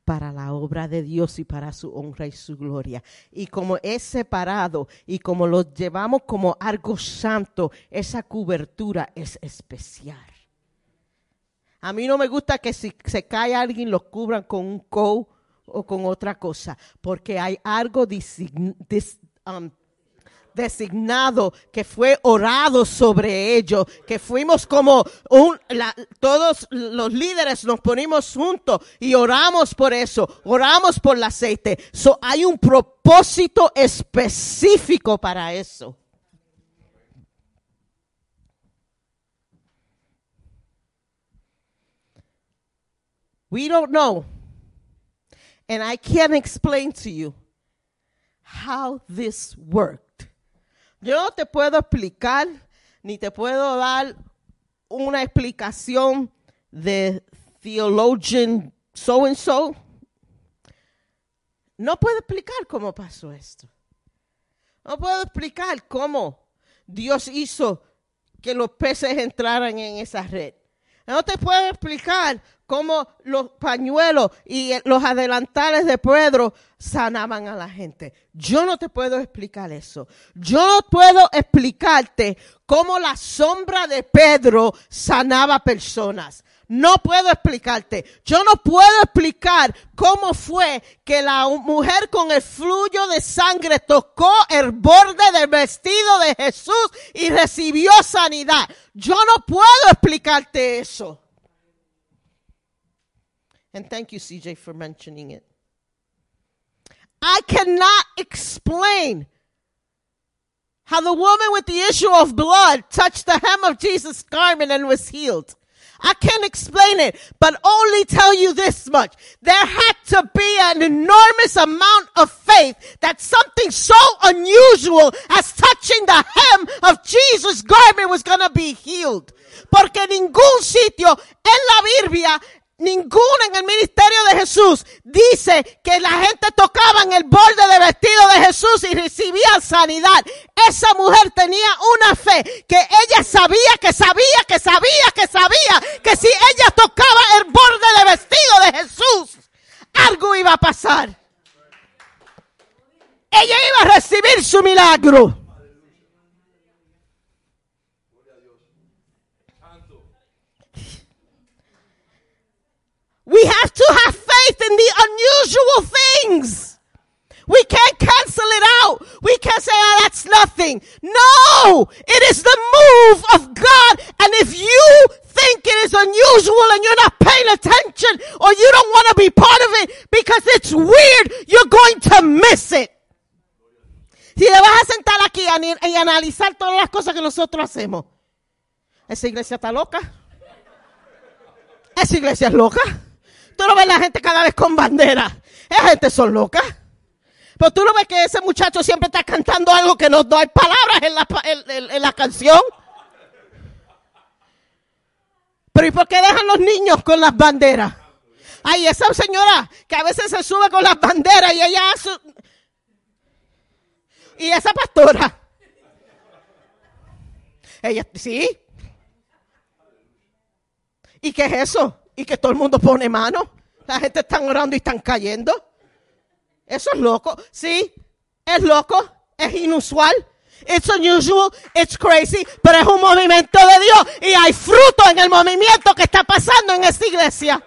S7: para la obra de Dios y para su honra y su gloria. Y como es separado y como lo llevamos como algo santo, esa cobertura es especial. A mí no me gusta que si se cae alguien lo cubran con un coat o con otra cosa, porque hay algo um, designado que fue orado sobre ellos, que fuimos como un, la- todos los líderes nos ponimos juntos y oramos por eso, oramos por el aceite. So, hay un propósito específico para eso. We don't know. And I can't explain to you how this worked. Yo no te puedo explicar, ni te puedo dar una explicación de theologian so and so. No puedo explicar cómo pasó esto. No puedo explicar cómo Dios hizo que los peces entraran en esa red. No te puedo explicar cómo los pañuelos y los adelantales de Pedro sanaban a la gente. Yo no te puedo explicar eso. Yo no puedo explicarte cómo la sombra de Pedro sanaba personas. No puedo explicarte. Yo no puedo explicar cómo fue que la mujer con el fluyo de sangre tocó el borde del vestido de Jesús y recibió sanidad. Yo no puedo explicarte eso. And thank you, CJ, for mentioning it. I cannot explain how the woman with the issue of blood touched the hem of Jesus' garment and was healed. I can't explain it, but only tell you this much. There had to be an enormous amount of faith that something so unusual as touching the hem of Jesus' garment was to be healed. Porque ningún sitio en la Biblia Ninguno en el ministerio de Jesús dice que la gente tocaba en el borde del vestido de Jesús y recibía sanidad. Esa mujer tenía una fe que ella sabía, que sabía, que sabía, que sabía que si ella tocaba el borde del vestido de Jesús, algo iba a pasar. Ella iba a recibir su milagro. We have to have faith in the unusual things. We can't cancel it out. We can't say, oh, that's nothing. No, it is the move of God. And if you think it is unusual and you're not paying attention or you don't want to be part of it because it's weird, you're going to miss it. Si te vas a sentar aquí y analizar todas las cosas que nosotros hacemos, esa iglesia está loca. Esa iglesia es loca. Tú no ves la gente cada vez con bandera. Esa gente son locas. Pero tú no ves que ese muchacho siempre está cantando algo que no, hay palabras en la, pa- en- en- en la canción. Pero ¿y por qué dejan los niños con las banderas? Ay, esa señora que a veces se sube con las banderas y ella hace... Y esa pastora. Ella, sí. ¿Y qué es eso? ¿Y que todo el mundo pone mano? La gente está orando y están cayendo. Eso es loco. Sí, es loco. Es inusual. It's unusual. It's crazy. Pero es un movimiento de Dios. Y hay fruto en el movimiento que está pasando en esta iglesia.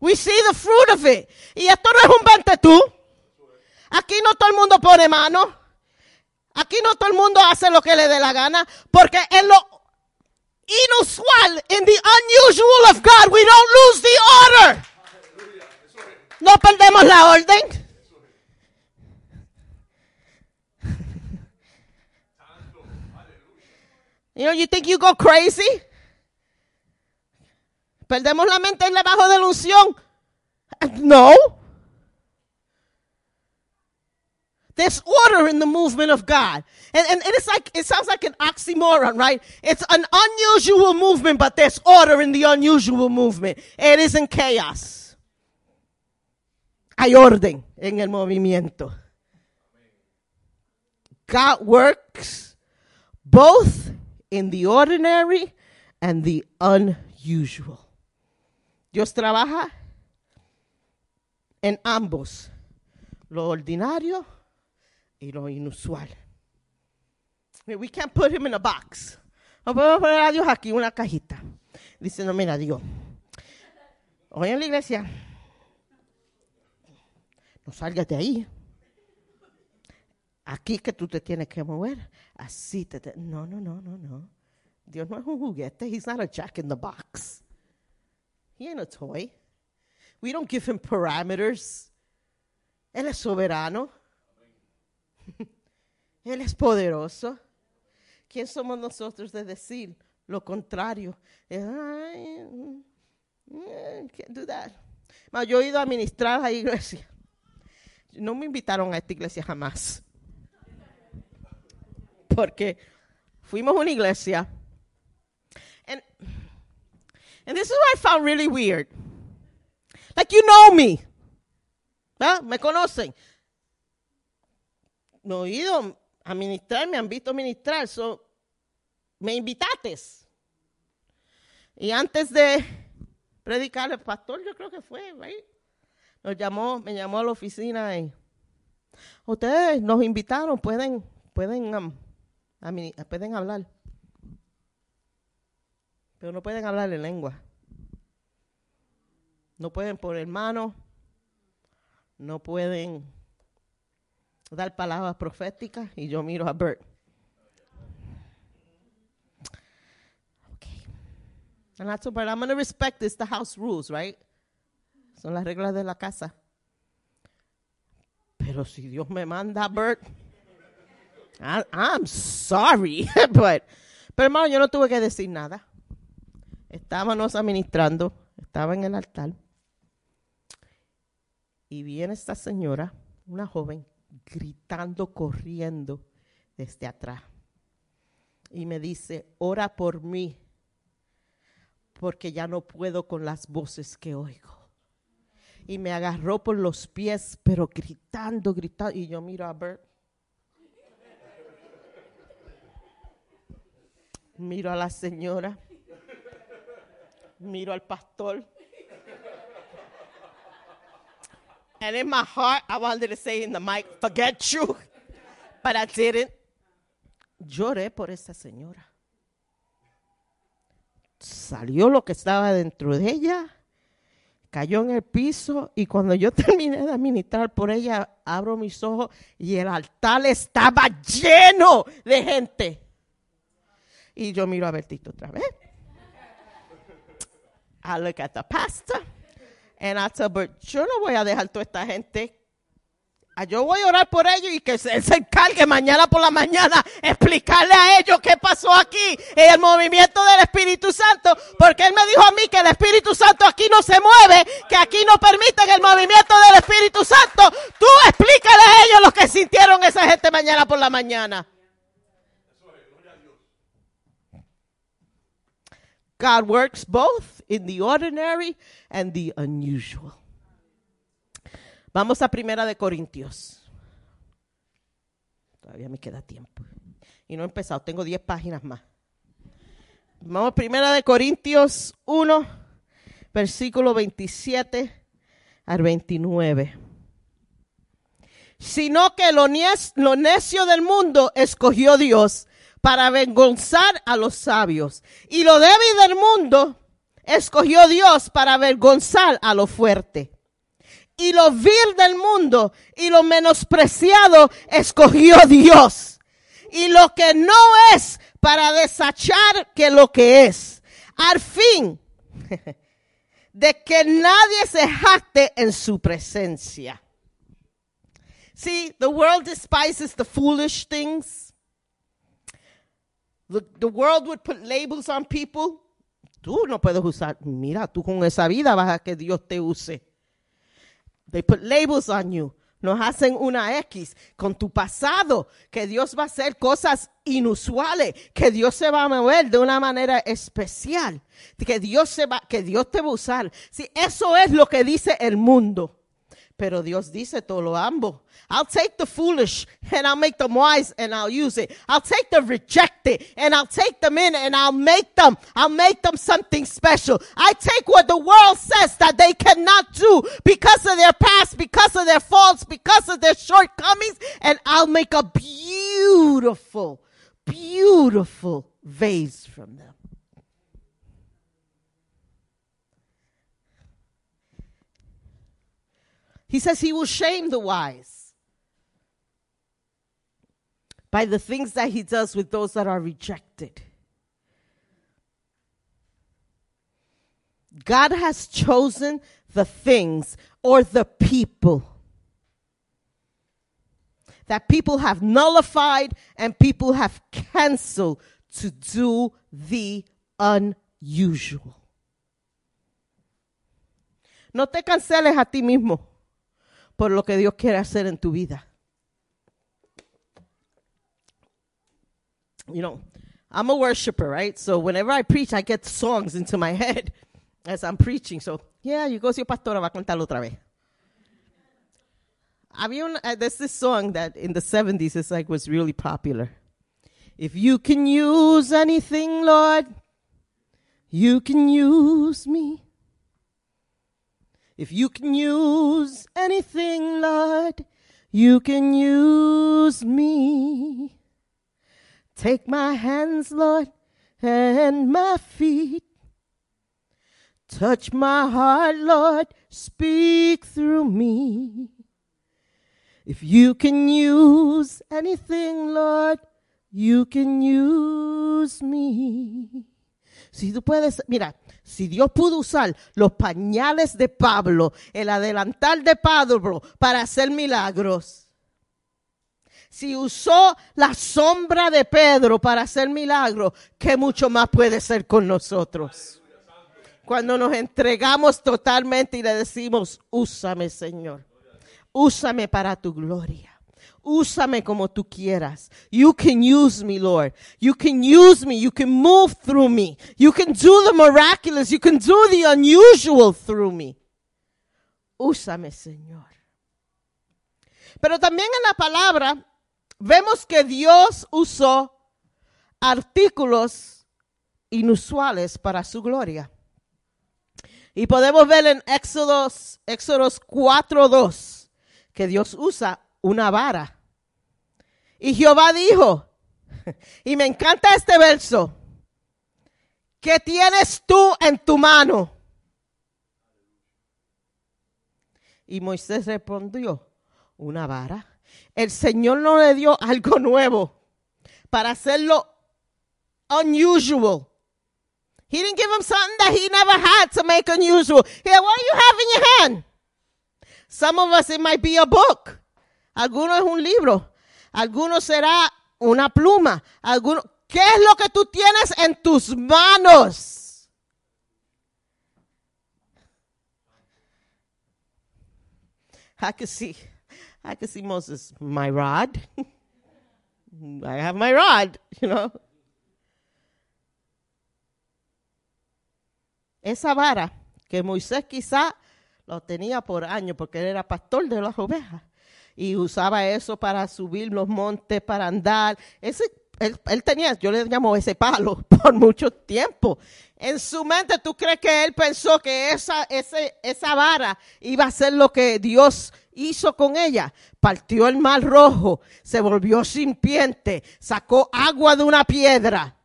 S7: We see the fruit of it. Y esto no es un vente tú. Aquí no todo el mundo pone mano. Aquí no todo el mundo hace lo que le dé la gana. Porque en lo inusual, in the unusual of God, we don't lose the order. No perdemos la orden. You know, you think you go crazy? Perdemos la mente en debajo de la unción. No. There's order in the movement of God. And, and, and it's like, it sounds like an oxymoron, right? It's an unusual movement, but there's order in the unusual movement. It isn't chaos. hay orden en el movimiento. God works both in the ordinary and the unusual. Dios trabaja en ambos, lo ordinario y lo inusual. We can't put him in a box. No podemos poner a Dios aquí una cajita. Dice, no, mira, Dios. Hoy en la iglesia, no salgas de ahí. Aquí que tú te tienes que mover. Así te, te- No, no, no, no, no. Dios no es un juguete. He's not a jack in the box. He ain't a toy. We don't give him parameters. Él es soberano. Él es poderoso. ¿Quién somos nosotros de decir lo contrario? Ay, can't do that. Yo he ido a ministrar a la iglesia. No me invitaron a esta iglesia jamás. Porque fuimos a una iglesia. And, and this is what I found really weird. Like you know me. ¿verdad? Me conocen. No he ido a ministrar, me han visto ministrar. So, me invitaste. Y antes de predicar, el pastor, yo creo que fue, right? Nos llamó, me llamó a la oficina y ustedes nos invitaron, pueden, pueden, um, pueden hablar. Pero no pueden hablar en lengua. No pueden poner mano. No pueden dar palabras proféticas. Y yo miro a Bert. Okay. And that's but I'm going to respect this, the house rules, right? Son las reglas de la casa. Pero si Dios me manda a Bert, I, I'm sorry, but, pero hermano, yo no tuve que decir nada. Estábamos administrando, estaba en el altar. Y viene esta señora, una joven, gritando, corriendo desde atrás. Y me dice, ora por mí, porque ya no puedo con las voces que oigo. Y me agarró por los pies, pero gritando, gritando. Y yo miro a Bert. Miro a la señora. Miro al pastor. And in my heart, I wanted to say in the mic, forget you. But I didn't. Lloré por esa señora. Salió lo que estaba dentro de ella. Cayó en el piso y cuando yo terminé de administrar por ella, abro mis ojos y el altar estaba lleno de gente. Y yo miro a Bertito otra vez. I look at the pastor and I tell Bert, yo no voy a dejar toda esta gente. Ah, Yo voy a orar por ellos y que él se encargue mañana por la mañana explicarle a ellos qué pasó aquí en el movimiento del Espíritu Santo, porque él me dijo a mí que el Espíritu Santo aquí no se mueve, que aquí no permiten el movimiento del Espíritu Santo. Tú explícale a ellos lo que sintieron esa gente mañana por la mañana. God works both in the ordinary and the unusual. Vamos a Primera de Corintios. Todavía me queda tiempo. Y no he empezado, tengo 10 páginas más. Vamos a Primera de Corintios 1, versículo 27 al 29. Sino que lo, necio del mundo escogió Dios para avergonzar a los sabios. Y lo débil del mundo escogió Dios para avergonzar a lo fuerte y lo vil del mundo y lo menospreciado escogió Dios. Y lo que no es para desachar que lo que es. Al fin de que nadie se jacte en su presencia. See, the world despises the foolish things. The, world would put labels on people. Tú no puedes usar, mira, tú con esa vida vas a que Dios te use. They put labels on you. Nos hacen una X con tu pasado, que Dios va a hacer cosas inusuales, que Dios se va a mover de una manera especial, que Dios se va, que Dios te va a usar. Sí, eso es lo que dice el mundo. Pero Dios dice todo lo. I'll take the foolish and I'll make them wise and I'll use it. I'll take the rejected and I'll take them in and I'll make them, I'll make them something special. I take what the world says that they cannot do because of their past, because of their faults, because of their shortcomings, and I'll make a beautiful, beautiful vase from them. He says he will shame the wise by the things that he does with those that are rejected. God has chosen the things or the people that people have nullified and people have canceled to do the unusual. No te canceles a ti mismo por lo que Dios quiere hacer en tu vida. You know, I'm a worshiper, right? So whenever I preach, I get songs into my head as I'm preaching. So, yeah, you go see your pastora va a contarlo otra vez. Había un, uh, there's this song that in the 70s it's like was really popular. If you can use anything, Lord, you can use me. If you can use anything, Lord, you can use me. Take my hands, Lord, and my feet. Touch my heart, Lord, speak through me. If you can use anything, Lord, you can use me. Si tú puedes, mira, si Dios pudo usar los pañales de Pablo, el adelantar de Pablo para hacer milagros, si usó la sombra de Pedro para hacer milagros, ¿qué mucho más puede ser con nosotros? Cuando nos entregamos totalmente y le decimos, úsame Señor, úsame para tu gloria. Úsame como tú quieras. You can use me, Lord. You can use me. You can move through me. You can do the miraculous. You can do the unusual through me. Úsame, Señor. Pero también en la palabra vemos que Dios usó artículos inusuales para su gloria. Y podemos ver en Éxodos, Éxodos 4.2 que Dios usa una vara. Y Jehová dijo, y me encanta este verso, ¿qué tienes tú en tu mano? Y Moisés respondió, una vara. El Señor no le dio algo nuevo para hacerlo unusual. He didn't give him something that he never had to make unusual. Here, what do you have in your hand? Some of us, it might be a book. Algunos es un libro. Algunos será una pluma. Algunos, ¿Qué es lo que tú tienes en tus manos? I can see, I can see Moses, my rod. I have my rod, you know. Esa vara que Moisés quizá lo tenía por años porque él era pastor de las ovejas y usaba eso para subir los montes, para andar. Ese, él, tenía, yo le llamo ese palo por mucho tiempo. En su mente, ¿tú crees que él pensó que esa, ese, esa vara iba a ser lo que Dios hizo con ella? Partió el mar rojo, se volvió simpiente, sacó agua de una piedra.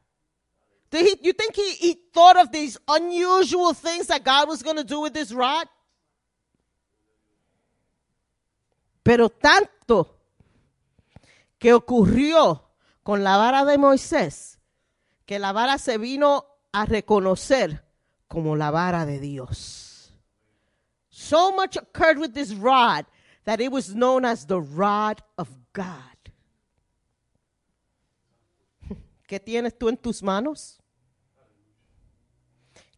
S7: Did you think he, he thought of these unusual things that God was going to do with this rod? Pero tanto que ocurrió con la vara de Moisés, que la vara se vino a reconocer como la vara de Dios. So much occurred with this rod that it was known as the rod of God. ¿Qué tienes tú en tus manos?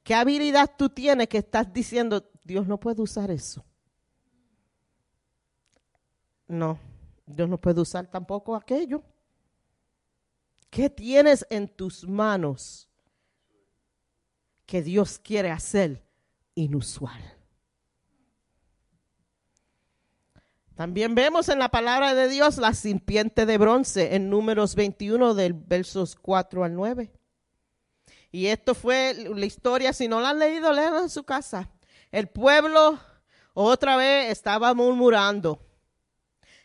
S7: ¿Qué habilidad tú tienes que estás diciendo, Dios no puede usar eso? No, Dios no puede usar tampoco aquello. ¿Qué tienes en tus manos que Dios quiere hacer inusual? También vemos en la palabra de Dios la serpiente de bronce en números 21 del versos 4 al 9. Y esto fue la historia, si no la han leído, léanla en su casa. El pueblo otra vez estaba murmurando.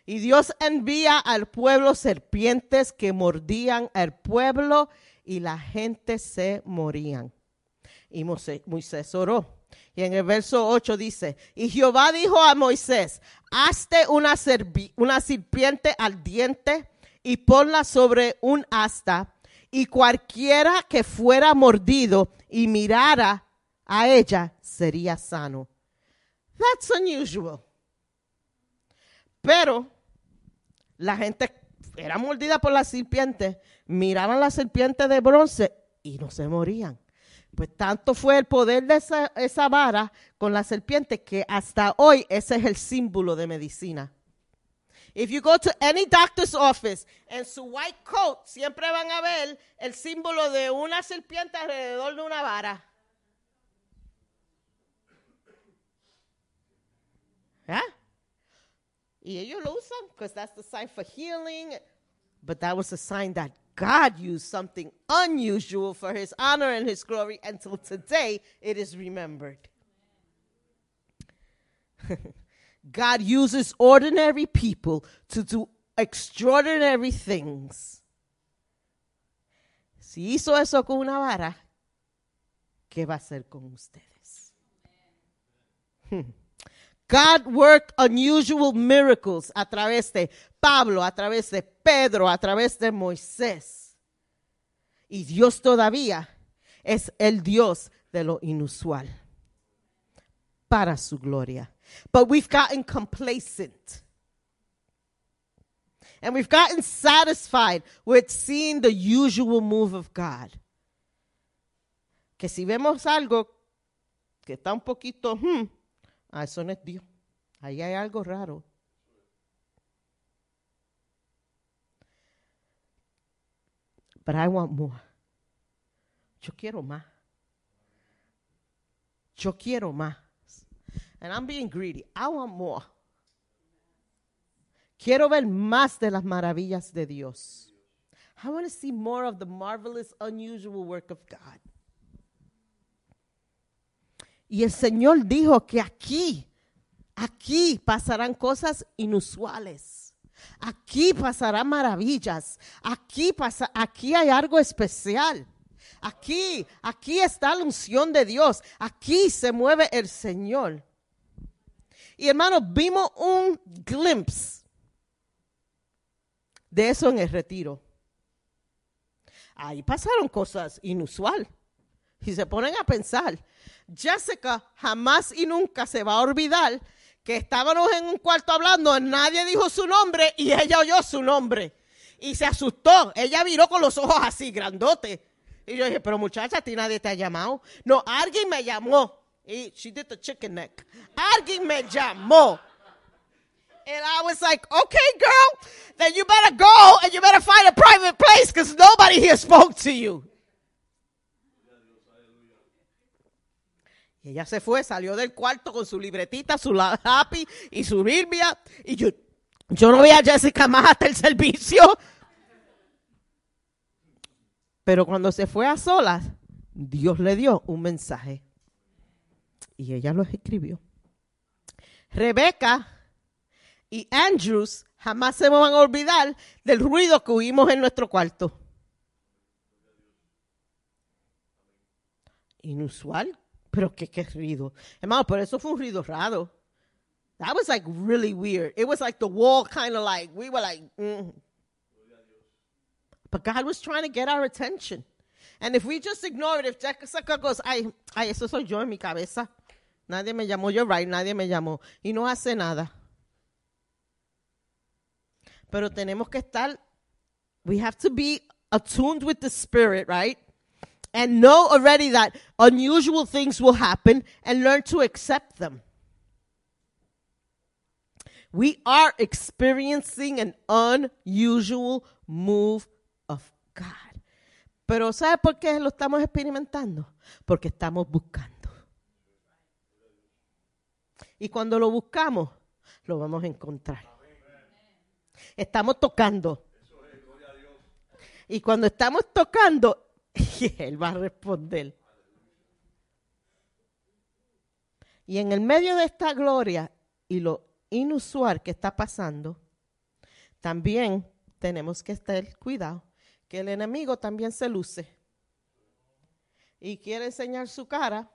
S7: Y Dios envía al pueblo serpientes que mordían al pueblo y la gente se morían. Y Moisés oró. Y en el verso 8 dice, y Jehová dijo a Moisés, hazte una, una serpiente al diente y ponla sobre un asta, y cualquiera que fuera mordido y mirara a ella sería sano. That's unusual. Pero la gente era mordida por la serpiente, miraban la serpiente de bronce y no se morían. Pues tanto fue el poder de esa, vara con la serpiente que hasta hoy ese es el símbolo de medicina. If you go to any doctor's office en su white coat, siempre van a ver el símbolo de una serpiente alrededor de una vara. Y ellos lo usan because that's the sign for healing. But that was a sign that God used something unusual for his honor and his glory until today it is remembered. God uses ordinary people to do extraordinary things. Si hizo eso con una vara, ¿qué va a hacer con ustedes? Hmm. God worked unusual miracles a través de Pablo, a través de Pedro, a través de Moisés. Y Dios todavía es el Dios de lo inusual para su gloria. But we've gotten complacent. And we've gotten satisfied with seeing the usual move of God. Que si vemos algo que está un poquito, hmm, Ah, eso no es Dios. Ahí hay algo raro. But I want more. Yo quiero más. Yo quiero más. And I'm being greedy. I want more. Quiero ver más de las maravillas de Dios. I want to see more of the marvelous, unusual work of God. Y el Señor dijo que aquí, aquí pasarán cosas inusuales. Aquí pasarán maravillas. Aquí pasa, aquí hay algo especial. Aquí, aquí está la unción de Dios. Aquí se mueve el Señor. Y hermanos, vimos un glimpse de eso en el retiro. Ahí pasaron cosas inusuales. Y se ponen a pensar, Jessica jamás y nunca se va a olvidar que estábamos en un cuarto hablando, nadie dijo su nombre y ella oyó su nombre. Y se asustó. Ella miró con los ojos así, grandote. Y yo dije, pero muchacha, a ti nadie te ha llamado. No, alguien me llamó. Y she did the chicken neck. Alguien me llamó. And I was like, okay, girl, then you better go and you better find a private place because nobody here spoke to you. Y ella se fue, salió del cuarto con su libretita, su happy y su Biblia. Y yo, yo no vi a Jessica más hasta el servicio. Pero cuando se fue a solas, Dios le dio un mensaje. Y ella lo escribió. Rebeca y Andrews jamás se van a olvidar del ruido que oímos en nuestro cuarto. Inusual, pero qué, qué ruido. Hermano, pero eso fue un ruido raro. That was like really weird. It was like the wall kind of like, we were like, mm. But God was trying to get our attention. And if we just ignore it, if Jessica goes, ay, ay, eso soy yo en mi cabeza. Nadie me llamó, you're right, nadie me llamó. Y no hace nada. Pero tenemos que estar, we have to be attuned with the Spirit, right? And know already that unusual things will happen and learn to accept them. We are experiencing an unusual move of God. Pero ¿sabe por qué lo estamos experimentando? Porque estamos buscando. Y cuando lo buscamos, lo vamos a encontrar. Estamos tocando. Y cuando estamos tocando, Él va a responder. Y en el medio de esta gloria y lo inusual que está pasando, también tenemos que estar cuidado que el enemigo también se luce y quiere enseñar su cara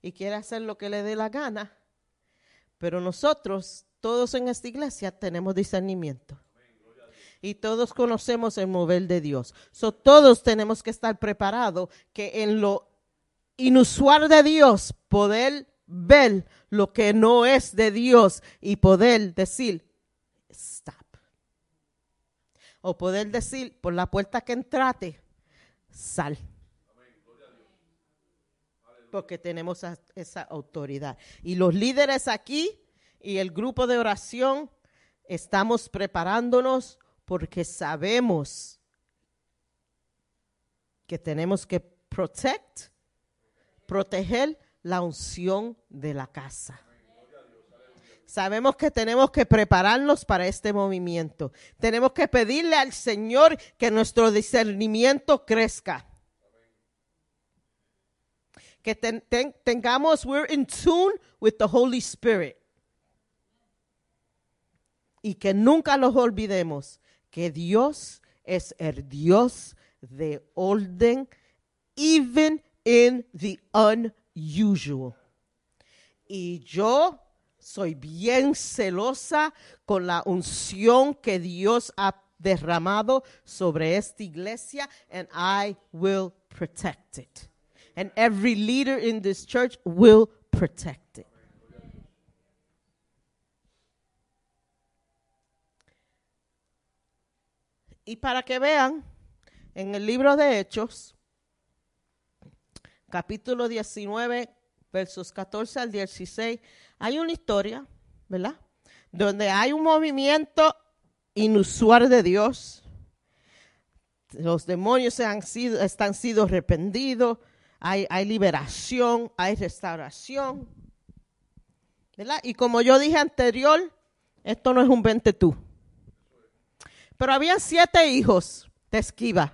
S7: y quiere hacer lo que le dé la gana. Pero nosotros, todos en esta iglesia, tenemos discernimiento. Y todos conocemos el mover de Dios. So, todos tenemos que estar preparados que en lo inusual de Dios, poder ver lo que no es de Dios y poder decir, stop. O poder decir, por la puerta que entrate, sal. Porque tenemos esa autoridad. Y los líderes aquí y el grupo de oración estamos preparándonos porque sabemos que tenemos que protect, proteger la unción de la casa. Sabemos que tenemos que prepararnos para este movimiento. Tenemos que pedirle al Señor que nuestro discernimiento crezca. Que tengamos, we're in tune with the Holy Spirit. Y que nunca nos olvidemos que Dios es el Dios de orden, even in the unusual usual. Y yo soy bien celosa con la unción que Dios ha derramado sobre esta iglesia and I will protect it. And every leader in this church will protect it. Y para que vean, en el libro de Hechos, capítulo 19, versos 14 al 16, hay una historia, ¿verdad? Donde hay un movimiento inusual de Dios. Los demonios han sido, están sido arrepentidos, hay, hay liberación, hay restauración. ¿verdad? Y como yo dije anterior, esto no es un 20 tú. Pero había siete hijos de Esquiva.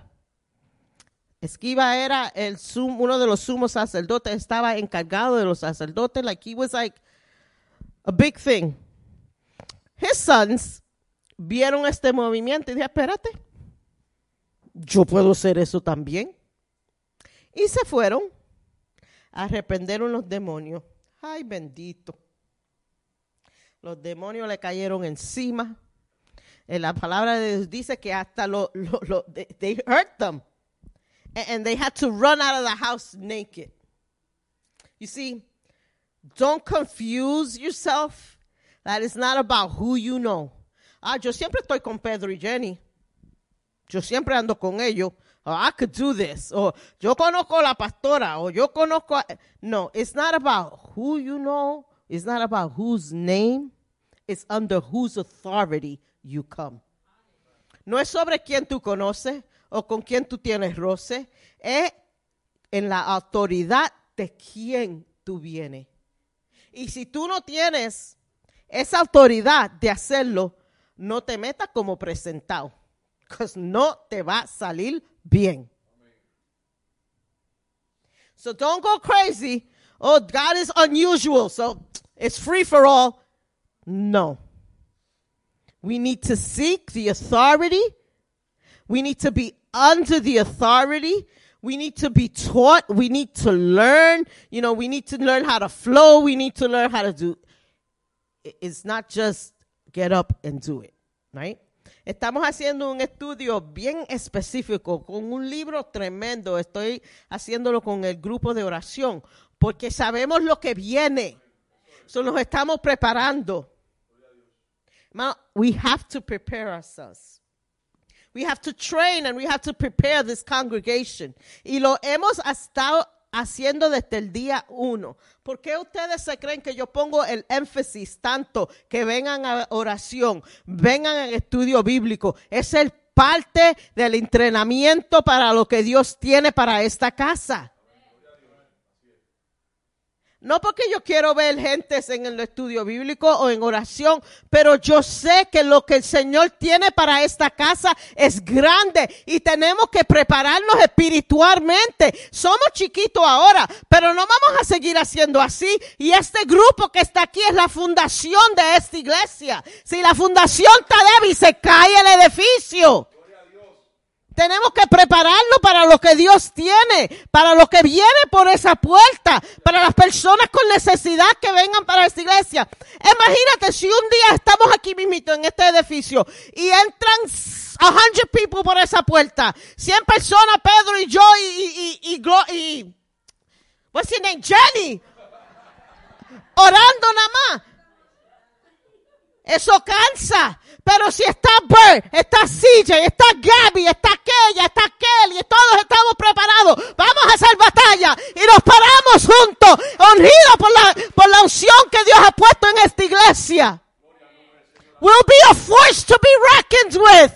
S7: Esquiva era uno de los sumos sacerdotes, estaba encargado de los sacerdotes, like he was like a big thing. His sons vieron este movimiento y dijeron, espérate, yo puedo hacer eso también. Y se fueron a arrepender unos demonios. Ay, bendito. Los demonios le cayeron encima. En la palabra de Dios dice que hasta lo, lo, lo they hurt them and they had to run out of the house naked. You see, don't confuse yourself. That is not about who you know. Ah, yo siempre estoy con Pedro y Jenny. Yo siempre ando con ellos. Oh, I could do this. Or yo conozco la pastora. Or yo conozco. No, it's not about who you know. It's not about whose name. It's under whose authority you come. No es sobre quién tú conoces o con quién tú tienes roce, es en la autoridad de quién tú vienes. Y si tú no tienes esa autoridad de hacerlo, no te metas como presentado, porque no te va a salir bien. So don't go crazy. Oh, God is unusual, so it's free for all. No. We need to seek the authority. We need to be under the authority. We need to be taught. We need to learn. You know, we need to learn how to flow. We need to learn how to do. It's not just get up and do it, right? Estamos haciendo un estudio bien específico con un libro tremendo. Estoy haciéndolo con el grupo de oración porque sabemos lo que viene. So nos estamos preparando. We have to prepare ourselves. We have to train and we have to prepare this congregation. Y lo hemos estado haciendo desde el día uno. ¿Por qué ustedes se creen que yo pongo el énfasis tanto que vengan a oración, vengan al estudio bíblico? Es el parte del entrenamiento para lo que Dios tiene para esta casa. No porque yo quiero ver gente en el estudio bíblico o en oración, pero yo sé que lo que el Señor tiene para esta casa es grande y tenemos que prepararnos espiritualmente. Somos chiquitos ahora, pero no vamos a seguir haciendo así. Y este grupo que está aquí es la fundación de esta iglesia. Si la fundación está débil, se cae el edificio. Tenemos que prepararlo para lo que Dios tiene, para lo que viene por esa puerta, para las personas con necesidad que vengan para esta iglesia. Imagínate si un día estamos aquí mismito en este edificio y entran a hundred people por esa puerta, 100 personas, Pedro y yo y, y, y, y what's your name? Jenny, orando nada más. Eso cansa. Pero si está Bert, está CJ, está Gabby, está aquella, está Kelly, todos estamos preparados. Vamos a hacer batalla y nos paramos juntos, honridos por la, por la unción que Dios ha puesto en esta iglesia. We'll be a force to be reckoned with.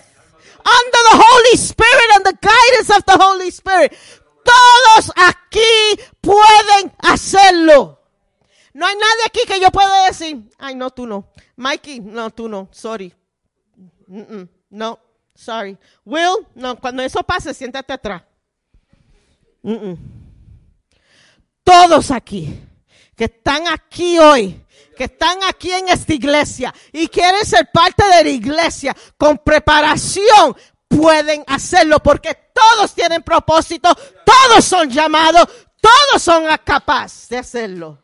S7: Under the Holy Spirit and the guidance of the Holy Spirit. Todos aquí pueden hacerlo. No hay nadie aquí que yo pueda decir, ay, no, tú no. Mikey, no, tú no. Sorry. No, sorry. Will, no, cuando eso pase, siéntate atrás. Todos aquí, que están aquí hoy, que están aquí en esta iglesia y quieren ser parte de la iglesia con preparación, pueden hacerlo porque todos tienen propósito, todos son llamados, todos son capaces de hacerlo.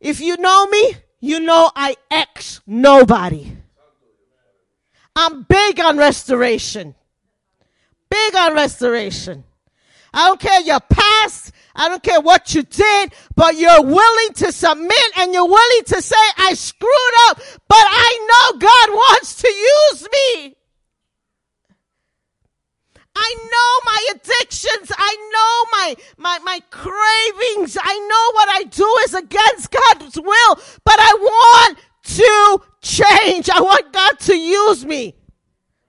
S7: If you know me, you know I ex nobody. I'm big on restoration. Big on restoration. I don't care your past. I don't care what you did, but you're willing to submit and you're willing to say, I screwed up, but I know God wants to use me. I know my addictions. I know my, my, my cravings. I know what I do is against God's will, but I want to change. I want God to use me.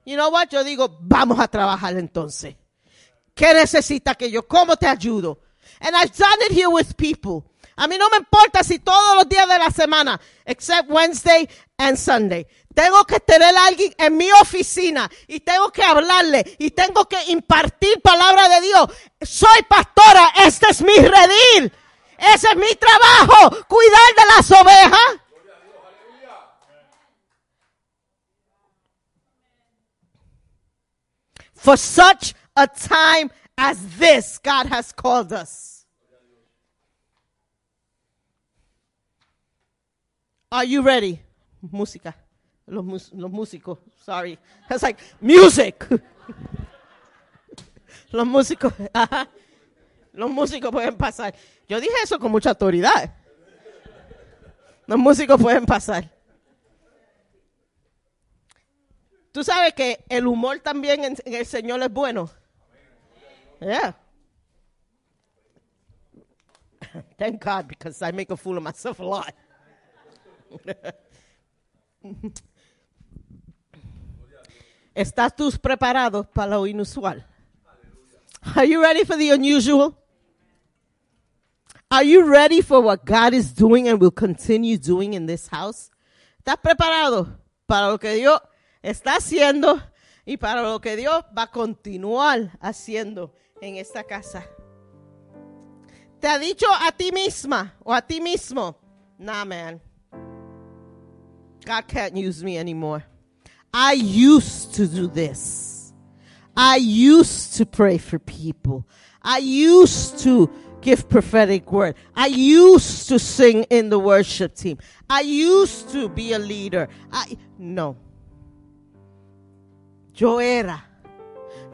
S7: You know what? Yo digo, vamos a trabajar entonces. ¿Qué necesita que yo? ¿Cómo te ayudo? And I've done it here with people. A mí no me importa si todos los días de la semana, except Wednesday and Sunday, tengo que tener a alguien en mi oficina y tengo que hablarle y tengo que impartir palabra de Dios. Soy pastora, este es mi redil. Ese es mi trabajo, cuidar de las ovejas. For such a time as this, God has called us. Are you ready? Música. Los, los músicos. Sorry. It's like music. los músicos. Los músicos pueden pasar. Yo dije eso con mucha autoridad. Los músicos pueden pasar. Tú sabes que el humor también en, en el Señor es bueno. Yeah. Thank God, because I make a fool of myself a lot. ¿Estás tú preparado para lo inusual? Are you ready for the unusual? Are you ready for what God is doing and will continue doing in this house? ¿Estás preparado para lo que Dios está haciendo y para lo que Dios va a continuar haciendo en esta casa? ¿Te ha dicho a ti misma o a ti mismo? Nah, man. God can't use me anymore. I used to do this. I used to pray for people. I used to give prophetic word. I used to sing in the worship team. I used to be a leader. I no. Yo era.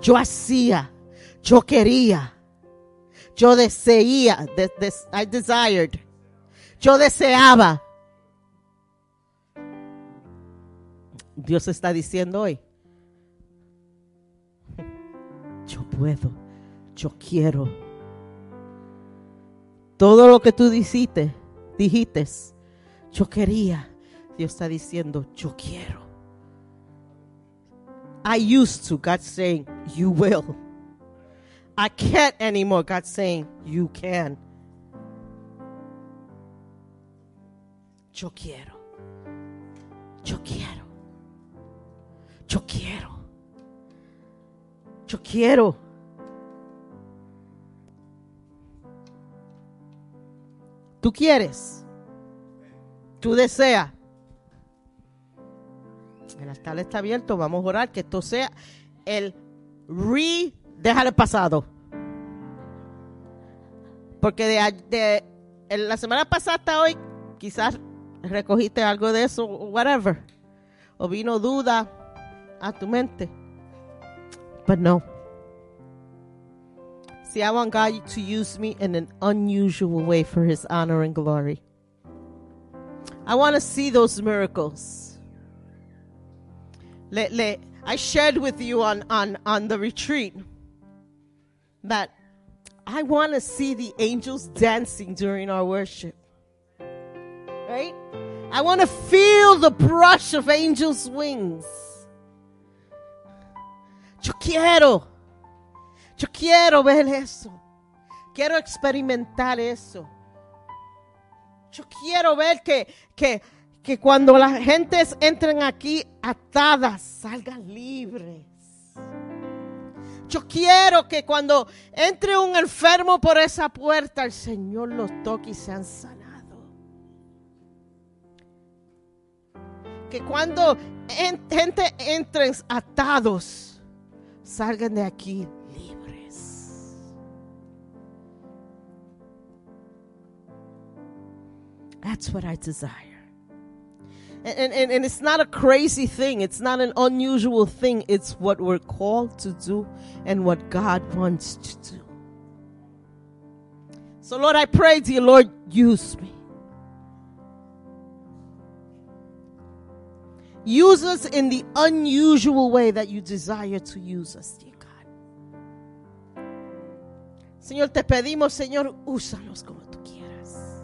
S7: Yo hacía. Yo quería. Yo deseía. de- des- I desired. Yo deseaba. Dios está diciendo hoy, yo puedo, yo quiero. Todo lo que tú dijiste, dijiste, yo quería. Dios está diciendo, yo quiero. I used to, God saying, you will. I can't anymore. God's saying, You can. Yo quiero. Yo quiero. Yo quiero. Yo quiero. Tú quieres. Tú deseas. El altar está abierto. Vamos a orar que esto sea el re. Dejar el pasado. Porque de, de- la semana pasada hasta hoy, quizás recogiste algo de eso, whatever. O vino duda a tu mente. But no. See, I want God to use me in an unusual way for His honor and glory. I want to see those miracles. Le, le, I shared with you on, on, on the retreat that I want to see the angels dancing during our worship. Right? I want to feel the brush of angels' wings. Yo quiero. Yo quiero ver eso. Quiero experimentar eso. Yo quiero ver que, que, que cuando las gentes entren aquí atadas, salgan libres. Yo quiero que cuando entre un enfermo por esa puerta, el Señor los toque y sean sanados. Que cuando en- gente entren atados, salgan de aquí libres. That's what I desire. And, and, and it's not a crazy thing. It's not an unusual thing. It's what we're called to do and what God wants to do. So, Lord, I pray, dear Lord, use me. Use us in the unusual way that you desire to use us, dear God. Señor, te pedimos, Señor, úsanos como tú quieras.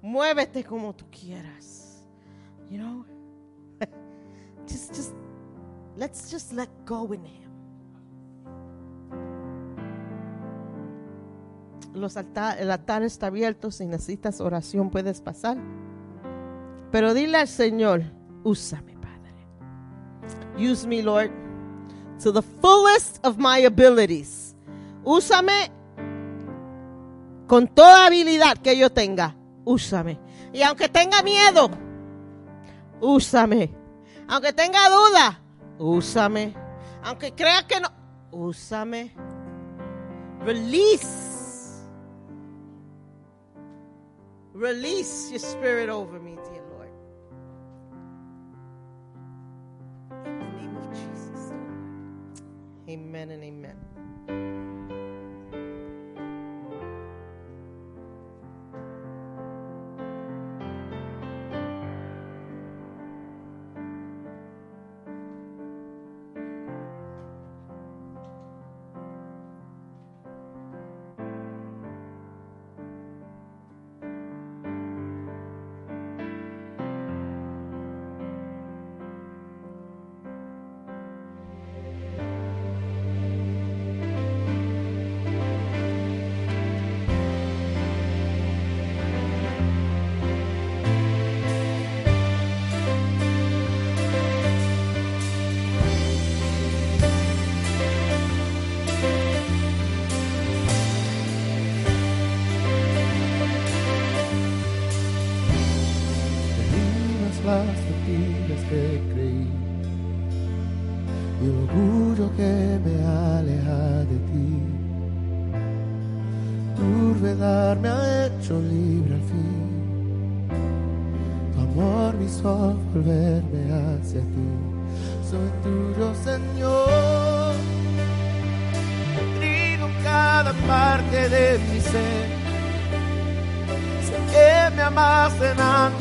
S7: Muévete como tú quieras. You know? just just let's just let go in him. Los alta- el altar está abierto, si necesitas oración puedes pasar. Pero dile al Señor, úsame. Use me, Lord, to the fullest of my abilities. Úsame con toda habilidad que yo tenga. Úsame. Y aunque tenga miedo, úsame. Aunque tenga duda, úsame. Aunque crea que no, úsame. Release. Release your spirit over me, Amen and amen.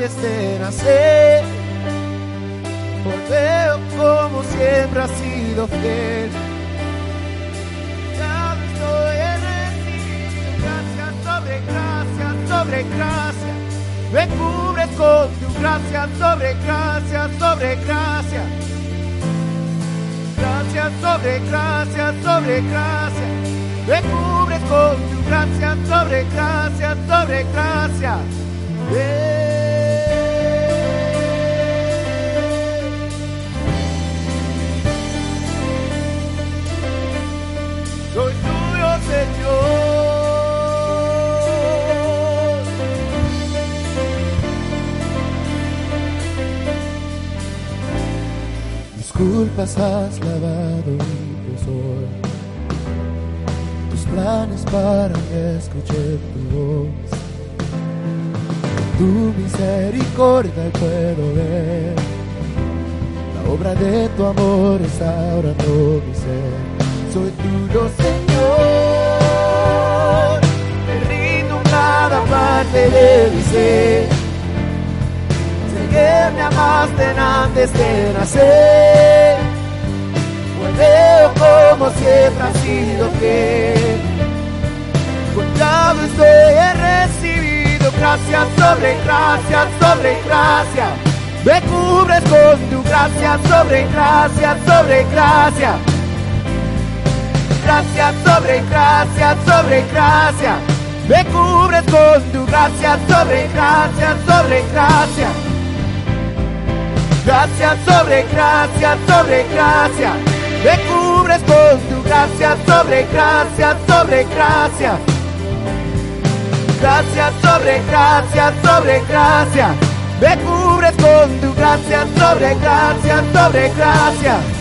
S3: Antes de nacer. Has lavado y soy. Tus planes para mí escuché tu voz. Tu misericordia puedo ver. La obra de tu amor es ahora todo mi ser. Soy tuyo, Señor. Me rindo cada parte de mi ser. Que me amaste antes de nacer. Veo como siempre has sido fiel. Contado estoy, he recibido gracias sobre gracias sobre gracia. Me cubres con tu gracia sobre gracia sobre gracia. Gracia sobre gracia sobre gracia. Me cubres con tu gracia sobre gracia sobre gracia. Gracia sobre gracia sobre gracia. Me cubres con tu gracia sobre gracia sobre gracia. Gracia sobre gracia sobre gracia. Me cubres con tu gracia sobre gracia sobre gracia.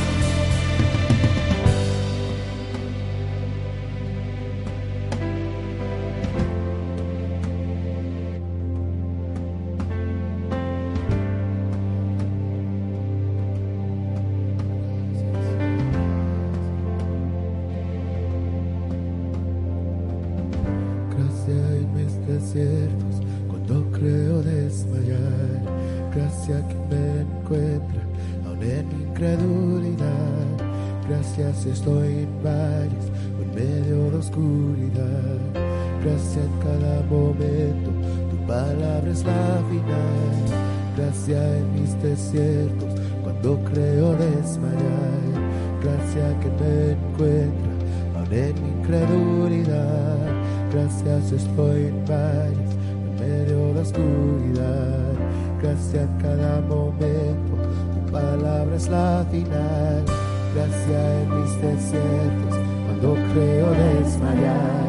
S3: Desiertos, cuando creo desmayar.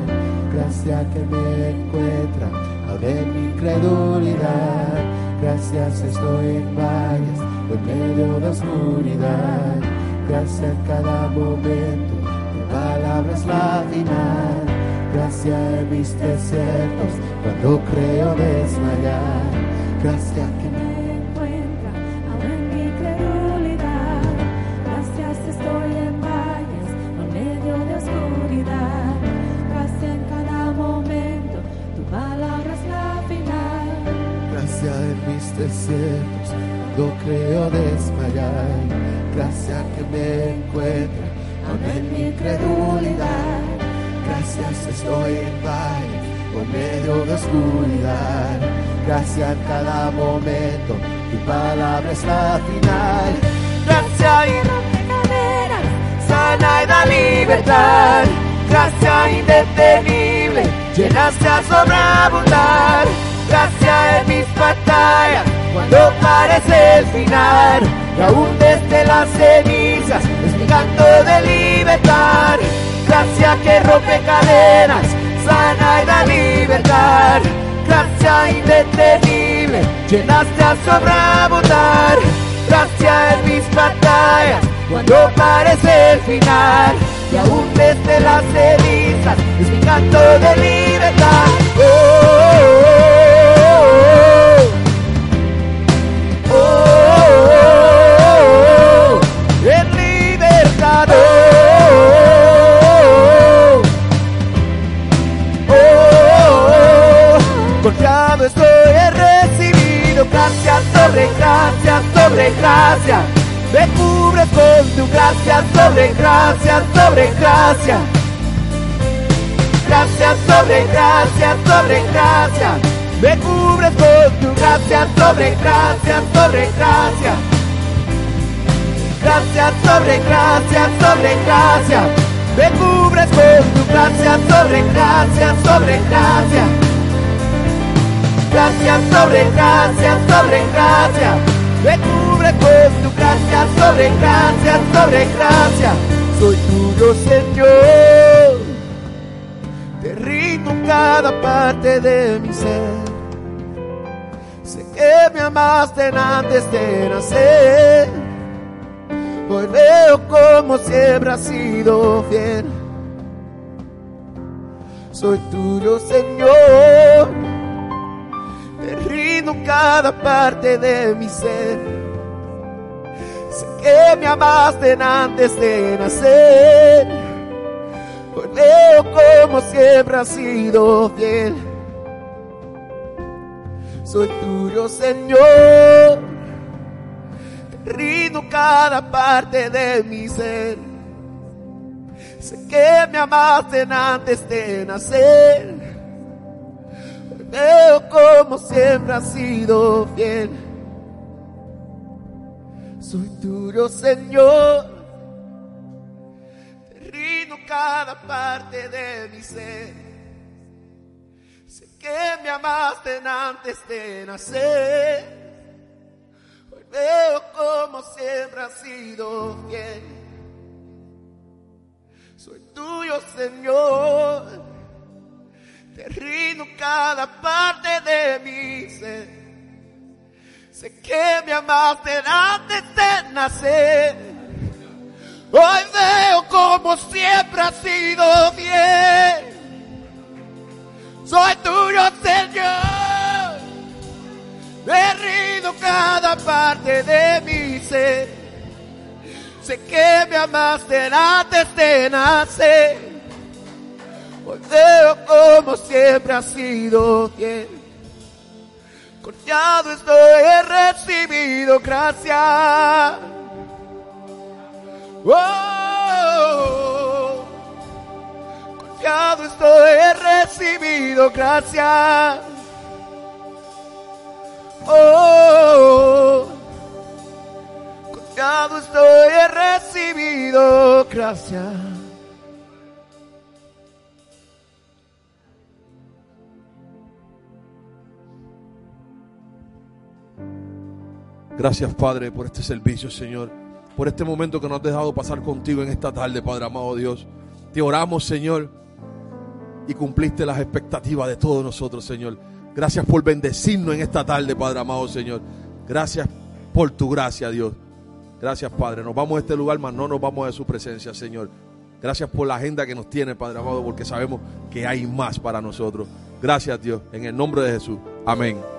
S3: Gracias que me encuentra, en mi incredulidad. Gracias estoy en valles, en medio de oscuridad. Gracias cada momento, tu palabra es la final. Gracias en mis desiertos, cuando creo desmayar. Gracias que me encuentra, aún mi incredulidad. Gracias estoy en valle, por medio de oscuridad. Gracias en cada momento, tu palabra es la final. Gracias y
S5: Rompe cadenas,
S3: sana y da libertad. Gracia indetenible, llenaste a sobreabundar. Gracia en mis batallas, cuando parece el final. Y aún desde es mi canto de libertad. Gracia que rompe cadenas, sana y da libertad. Gracia indetenible, llenaste a sobreabundar. Gracia en mis batallas, cuando parece el final. Y aún desde las cenizas, es mi canto de libertad. Oh, oh, oh, sobre gracia sobre gracia. Me cubres con tu gracia sobre gracia sobre gracia. Gracia sobre gracia sobre gracia. Me cubres con tu gracia sobre gracia sobre gracia. Gracia sobre gracia sobre gracia. Me cubres con tu gracia sobre gracia, sobre gracia. Gracia sobre gracia, sobre gracia. Me cubre con tu gracia sobre gracia, sobre gracia. Soy tuyo, Señor. Te rindo cada parte de mi ser. Sé que me amaste antes de nacer. Hoy veo como siempre has sido fiel. Soy tuyo, Señor. Te rindo cada parte de mi ser. Sé que me amaste antes de nacer. Hoy veo como siempre has sido fiel. Soy tuyo, Señor. Te rindo cada parte de mi ser. Sé que me amaste antes de nacer. Veo como siempre has sido fiel. Soy tuyo, Señor. Te rindo cada parte de mi ser. Sé que me amaste antes de nacer. Veo como siempre has sido fiel. Soy tuyo, Señor. Te rindo cada parte de mi ser. Sé que me amaste antes de nacer. Hoy veo como siempre has sido fiel. Soy tuyo, Señor. Te rindo cada parte de mi ser. Sé que me amaste antes de nacer. Hoy veo como siempre has sido fiel. Confiado estoy, he recibido gracia. Oh, confiado estoy, he recibido gracia. Oh, confiado estoy, he recibido gracia.
S2: Gracias, Padre, por este servicio, Señor. Por este momento que nos has dejado pasar contigo en esta tarde, Padre amado Dios. Te oramos, Señor, y cumpliste las expectativas de todos nosotros, Señor. Gracias por bendecirnos en esta tarde, Padre amado, Señor. Gracias por tu gracia, Dios. Gracias, Padre. Nos vamos a este lugar, mas no nos vamos de su presencia, Señor. Gracias por la agenda que nos tiene, Padre amado, porque sabemos que hay más para nosotros. Gracias, Dios. En el nombre de Jesús. Amén.